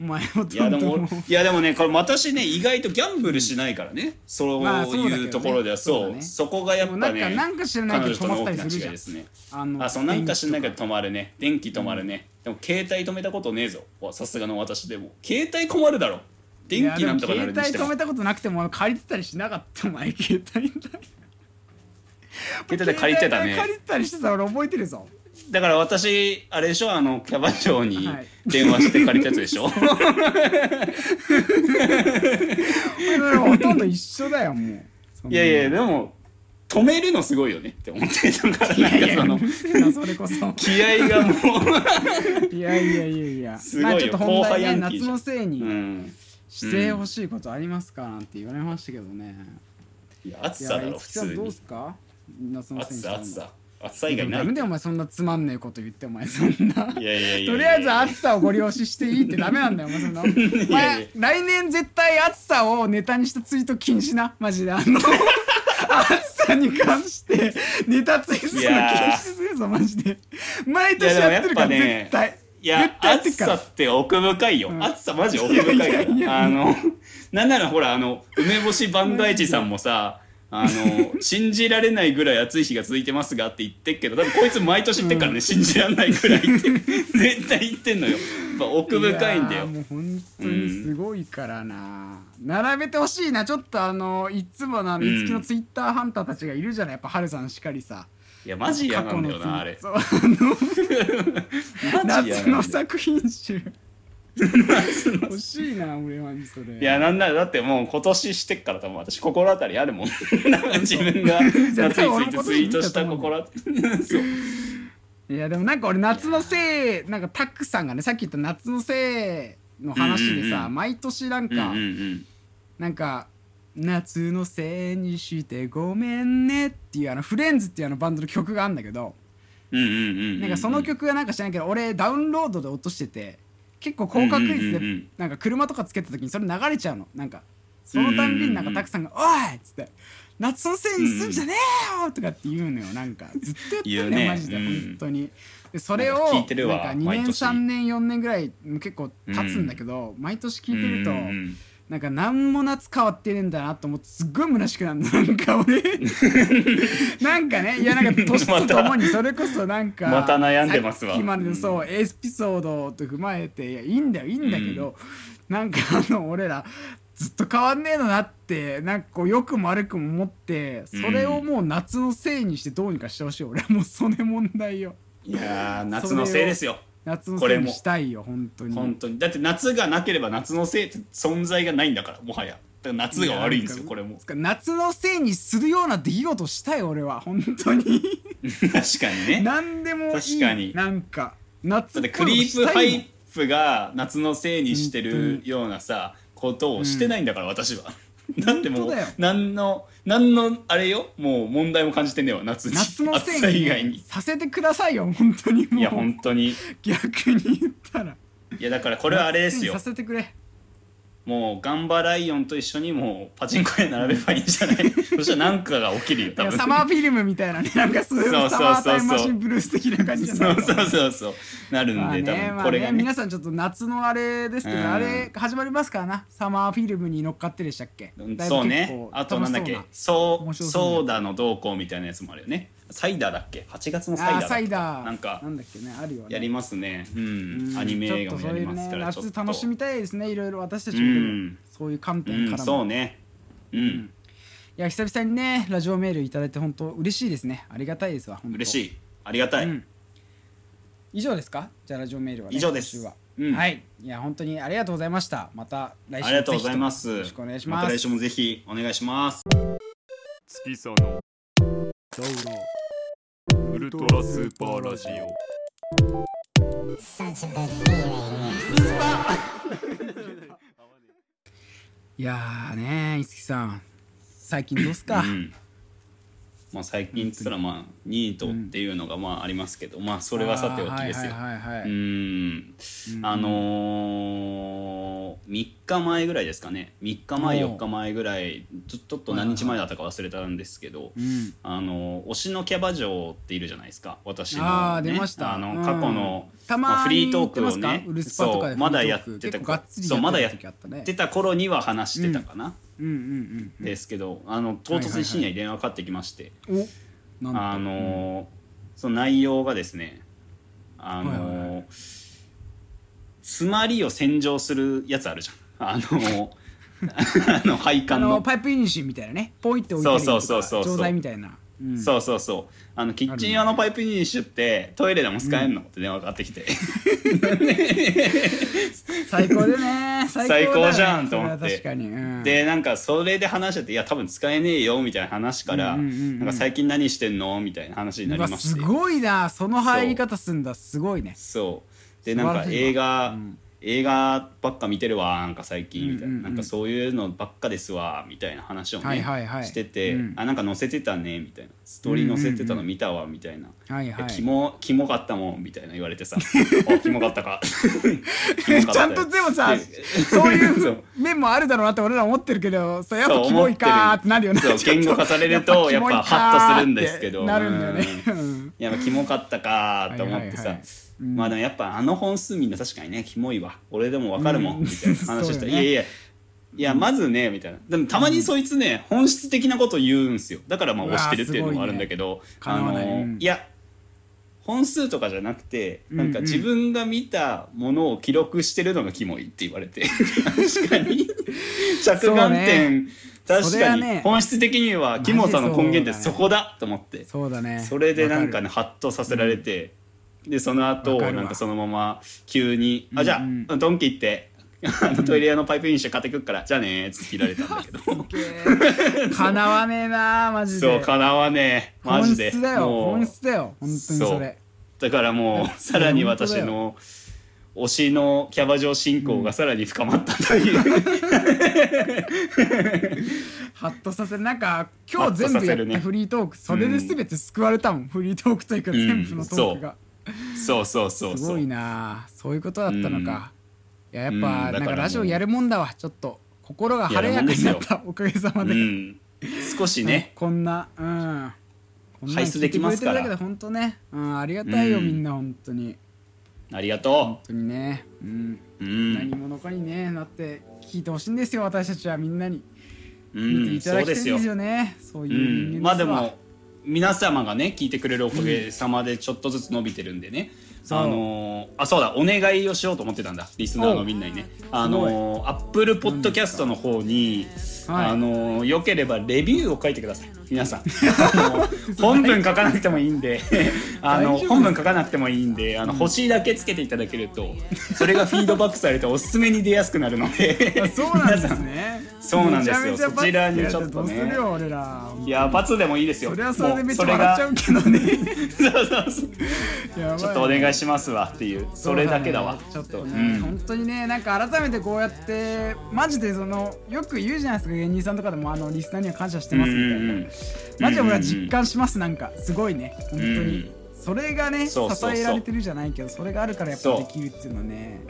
お前ほいやでもいやでもねこれ私ね意外とギャンブルしないからね、そうまあそういうところではそう,、そうだね。そこがやっぱでもなんかねなんか知らないけど止まったりするじゃん。あのあそうなんか知らないけ電ど止まるね。電気止まるね、でも携帯止めたことねえぞ。わさすがの私でも。携帯困るだろ。電気なんとかなるにしても。携帯止めたことなくても借りてたりしなかった。お前携帯代携帯で借りてたね。借りてたりしてた俺覚えてるぞ。だから私あれでしょ？あのキャバ嬢にはい。電話して借りたやつでしょ、俺ほとんど一緒だよもう。いやいやでも止めるのすごいよねって思ってたからなんかそうの気合がも いやいやいやいや。すごいよまあちょっと本題ね夏のせいにん、してほしいことありますか？なんて言われましたけどね。いや暑いさだろ普通にどうすか？夏のせい暑にさ暑さ。暑さ以外ない。ダメだよお前そんなつまんねえこと言ってお前そんな。いやいやいやとりあえず暑さをご利用ししていいってダメなんだよお前そんな。おやいや前来年絶対暑さをネタにしたツイート禁止な。マジで。あの暑さに関してネタツイートするの禁止するぞマジで。毎年やってるからいやでもやっぱね絶対。いや絶対やってっから。暑さって奥深いよ、うん。暑さマジ奥深いいやいやいやよあのなんならほらあの梅干し万が一さんもさあの 信じられないぐらい暑い日が続いてますがって言ってっけど多分こいつ毎年言ってっからね、信じられないぐらいって。絶対言ってんのよ。やっぱ奥深いんだよ。もう本当にすごいからな、並べてほしいな。ちょっとあのいつものあのうん。いつきのツイッターハンターたちがいるじゃない。やっぱハルさんしかりさ。いやマジ嫌なんだよなあれ。夏の作品集欲しいな俺はそれ。いやなんならだってもう今年してっから多分私心当たりあるもん。自分が 夏についてツイートした心当たり。そう。いやでもなんか俺夏のせいなんかタックさんがねさっき言った夏のせいの話でさ、うんうんうん。毎年なんうんか、うんうん。なんか夏のせいにしてごめんねっていうあのフレンズっていうあのバンドの曲があるんだけどなんかその曲がなんか知らんけど俺ダウンロードで落としてて結構高確率でなんか車とかつけた時にそれ流れちゃうの。なんかそのたんびになんかたくさんが「おい!」っつって「夏のせいにすんじゃねえよ!」とかって言うのよ。なんかずっと言って言うんね。ねマジでうん。本当に。でそれをなんか聞いてるわ。なんか2年毎年。3年4年ぐらい結構経つんだけど毎年聞いてるとなんか何も夏変わってねえんだなと思ってすっごい虚しくなる。の なんか俺。なんかねいやなんか年とともにそれこそなんかまた悩んでますわ。さっきまでのそうエピソードと踏まえていやいいんだよいいんだけど、なんかあの俺らずっと変わんねえのなってなんかこう良くも悪くも思ってそれをもう夏のせいにしてどうにかしてほしい俺は。もうそれ問題よ。いやー夏のせいですよ夏のせいにしたいよ本当に。本当に。だって夏がなければ夏のせいって存在がないんだからもはや。だから夏が悪いんですよやこれも。夏のせいにするような出来事したい俺は。本当に。確かにね。何でもいい。確かに。なんか夏だってクリープハイプが夏のせいにしてるようなさことをしてないんだから、私は。だってもう何の何のあれよ？もう問題も感じてんねえわ夏に。夏のせいに,、以外に。させてくださいよ本当にもう。いや本当に。い逆に言ったら。やだからこれはあれですよ。させてくれもうガンバライオンと一緒にもうパチンコ屋並べばいいんじゃない。そしたら何かが起きるよ多分。サマーフィルムみたいなねなんかそういうそうそうそうそう。サマータイムマシンブルース的な感じじゃないそうそうそうそう。なるんで、まあね多分まあこれがね,、ね皆さんちょっと夏のあれですけど、うん。あれ始まりますからな？サマーフィルムに乗っかってでしたっけ？そうね。あとなんだっけ？そうそうなやつ。ソーダの動向みたいなやつもあるよねサイダーだっけ？8月のサイダーサイダー。なんかなんだっけねあるよね。やりますね。うん、うん。アニメ映画もやりちょっとそういうねますからちょっと。夏楽しみたいですねいろいろ。私たちうもでもん、そういう観点うん、からも、そうね。うん、いや久々にねラジオメールいただいて本当嬉しいですね。ありがたいですわ嬉しい。ありがたい、うん。以上ですか？じゃあラジオメールは、ね、以上です。は、うん。はい。いや本当にありがとうございました。また来週ありがとうございます。よろしくお願いします。た来週もぜひお願いします。月さのウルトラスーパーラジオ。いやーね五木さん。最近どうっすか、うんまあ最近っつったらまあニートっていうのがまあありますけど、まあそれはさておきですよ、うん。うん。あのー、3日前ぐらいですかね。3日前おう4日前ぐらいちょちょっと何日前だったか忘れたんですけど、うん。あの推しのキャバ嬢っているじゃないですか。私の、ね、あー出ました。あのうん。過去の、たまあまフリートークをね。そうまだやってたそうまだやってた頃には話してたかな、ですけどあの唐突に深夜に電話かかってきまして、あのーその内容がですねあの詰まりを洗浄するやつあるじゃん。あのー あの配あ管の。のパイプイニシンみたいなね。ポイって置いてるそうそうそうそう。錠剤みたいな、うん、そうそうそう。あのキッチン用のパイプニッシュってトイレでも使えんの、って電話かかってきて。最高でね。最高じゃんと思って。確かに、うん、でなんかそれで話してて「いや多分使えねえよ」みたいな話から「うんうんうんうん。なんか最近何してんの?」みたいな話になりまして。すごいな。その入り方すんだ。すごいね。そう。でなんか映画、うん映画ばっか見てるわなんか最近みたいな、なんかそういうのばっかですわみたいな話をね、はいはいはい。してて、うん。あなんか載せてたねみたいな。ストーリー載せてたの見たわみたいな、はいはい。キモキモかったもんみたいな言われてさ。あキモかったか。ちゃんとでもさそういう面もあるだろうなって俺ら思ってるけどそうやっぱキモいかーってなるよね。言語化されるとやっぱハッとするんですけど。なるんだよね。うん。いやまあキモかったかと思ってさ、はいはいはいうん。まあでもやっぱあの本数みんな確かにねキモいわ。俺でもわかるもん、うん。みたいな話した。ら、ね。いやいやいやまずねみたいな。でもたまにそいつね、本質的なこと言うんすよ。だからまあ押してるっていうのもあるんだけど、あのいや本数とかじゃなくてなんか自分が見たものを記録してるのがキモいって言われて。確かに。着眼点、確かに。ね。本質的にはキモさの根源ってそこだと思って。そうだね。それでなんかわねハッとさせられて、でその後なんかそのまま急に「うんあじゃうんあドンキ行ってあのトイレ用のパイプインして買ってくっからじゃあね」っつって切られたんだけど。るかなわねえなマジで。そうかなわねえマジで。本質だよ本質だよ本当にそれ。だからもうさらに私の推しのキャバ嬢進行がさらに深まったという、ハッとさせる。なんか今日全部やったフリートーク、それで全て救われたもん、フリートークというかうん。全部のトークが、そうそうそうそうすごいな。そういうことだったのか、いややっぱ、うんなんかラジオやるもんだわ。ちょっと心が晴れやかになったおかげさまで、うん、少しね、こんなうん。こんな排出できますから。本当ね、うん、ありがたいよ、うん。みんな本当に。ありが本と当にね、うん、う、うん。何者かにねなって聞いてほしいんですよ私たちはみんなに。うん、見ていただきたいんですよよね、そうういう人間ん、まあでわも皆様がね聞いてくれるおかげさまでちょっとずつ伸びてるんでね、そう。あのーあそうだお願いをしようと思ってたんだ。リスナーのみんなにね。あのーアップルポッドキャストの方に、はい。あのーよければレビューを書いてください。皆さん。本文書かなくてもいいんで。あの本文書かなくてもいいんであの星だけつけていただけるとそれがフィードバックされておすすめに出やすくなるので。あそうなんですね。そうなんですよ。そちらにちょっとね。いや罰でもいいですよ。それはそれでめっちゃ笑っちゃうけど ね。ちょっとお願いしますわっていう。それだけだわ。ちょっとね、うん。本当にねなんか改めてこうやってマジでそのよく言うじゃないですか芸人さんとかでもあのリスナーには感謝してますみたいな、うんうんうん。マジで俺は実感しますなんか。すごいね。本当に、うん。それがね支えられてるじゃないけどそれがあるからやっぱできるっていうのはね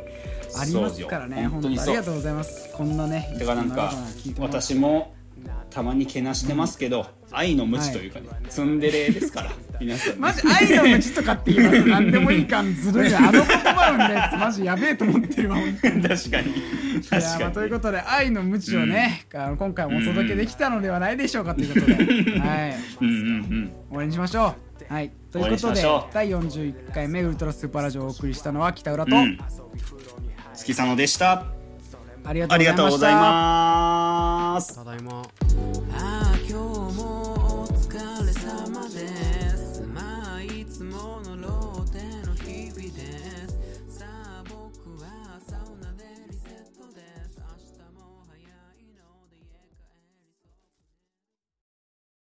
ありますからね。本当にありがとうございます。こんなねだからなんか私もたまにけなしてますけど、愛の無知というかね、ツンデレですから皆さんマジ愛の無知とかって言います何でもいい感ずるいあの言葉生んだやつマジやべえと思ってるわ本当に。確かに。いやということで愛の無知をね、あの今回もお届けできたのではないでしょうかということで、はい。うんうんうん。終わりにしましょう。はい。ということで第41回目ウルトラスーパーラジオをお送りしたのは北浦と、うん。月佐野でした。ありがとうございました。ありがとうございます。ただいま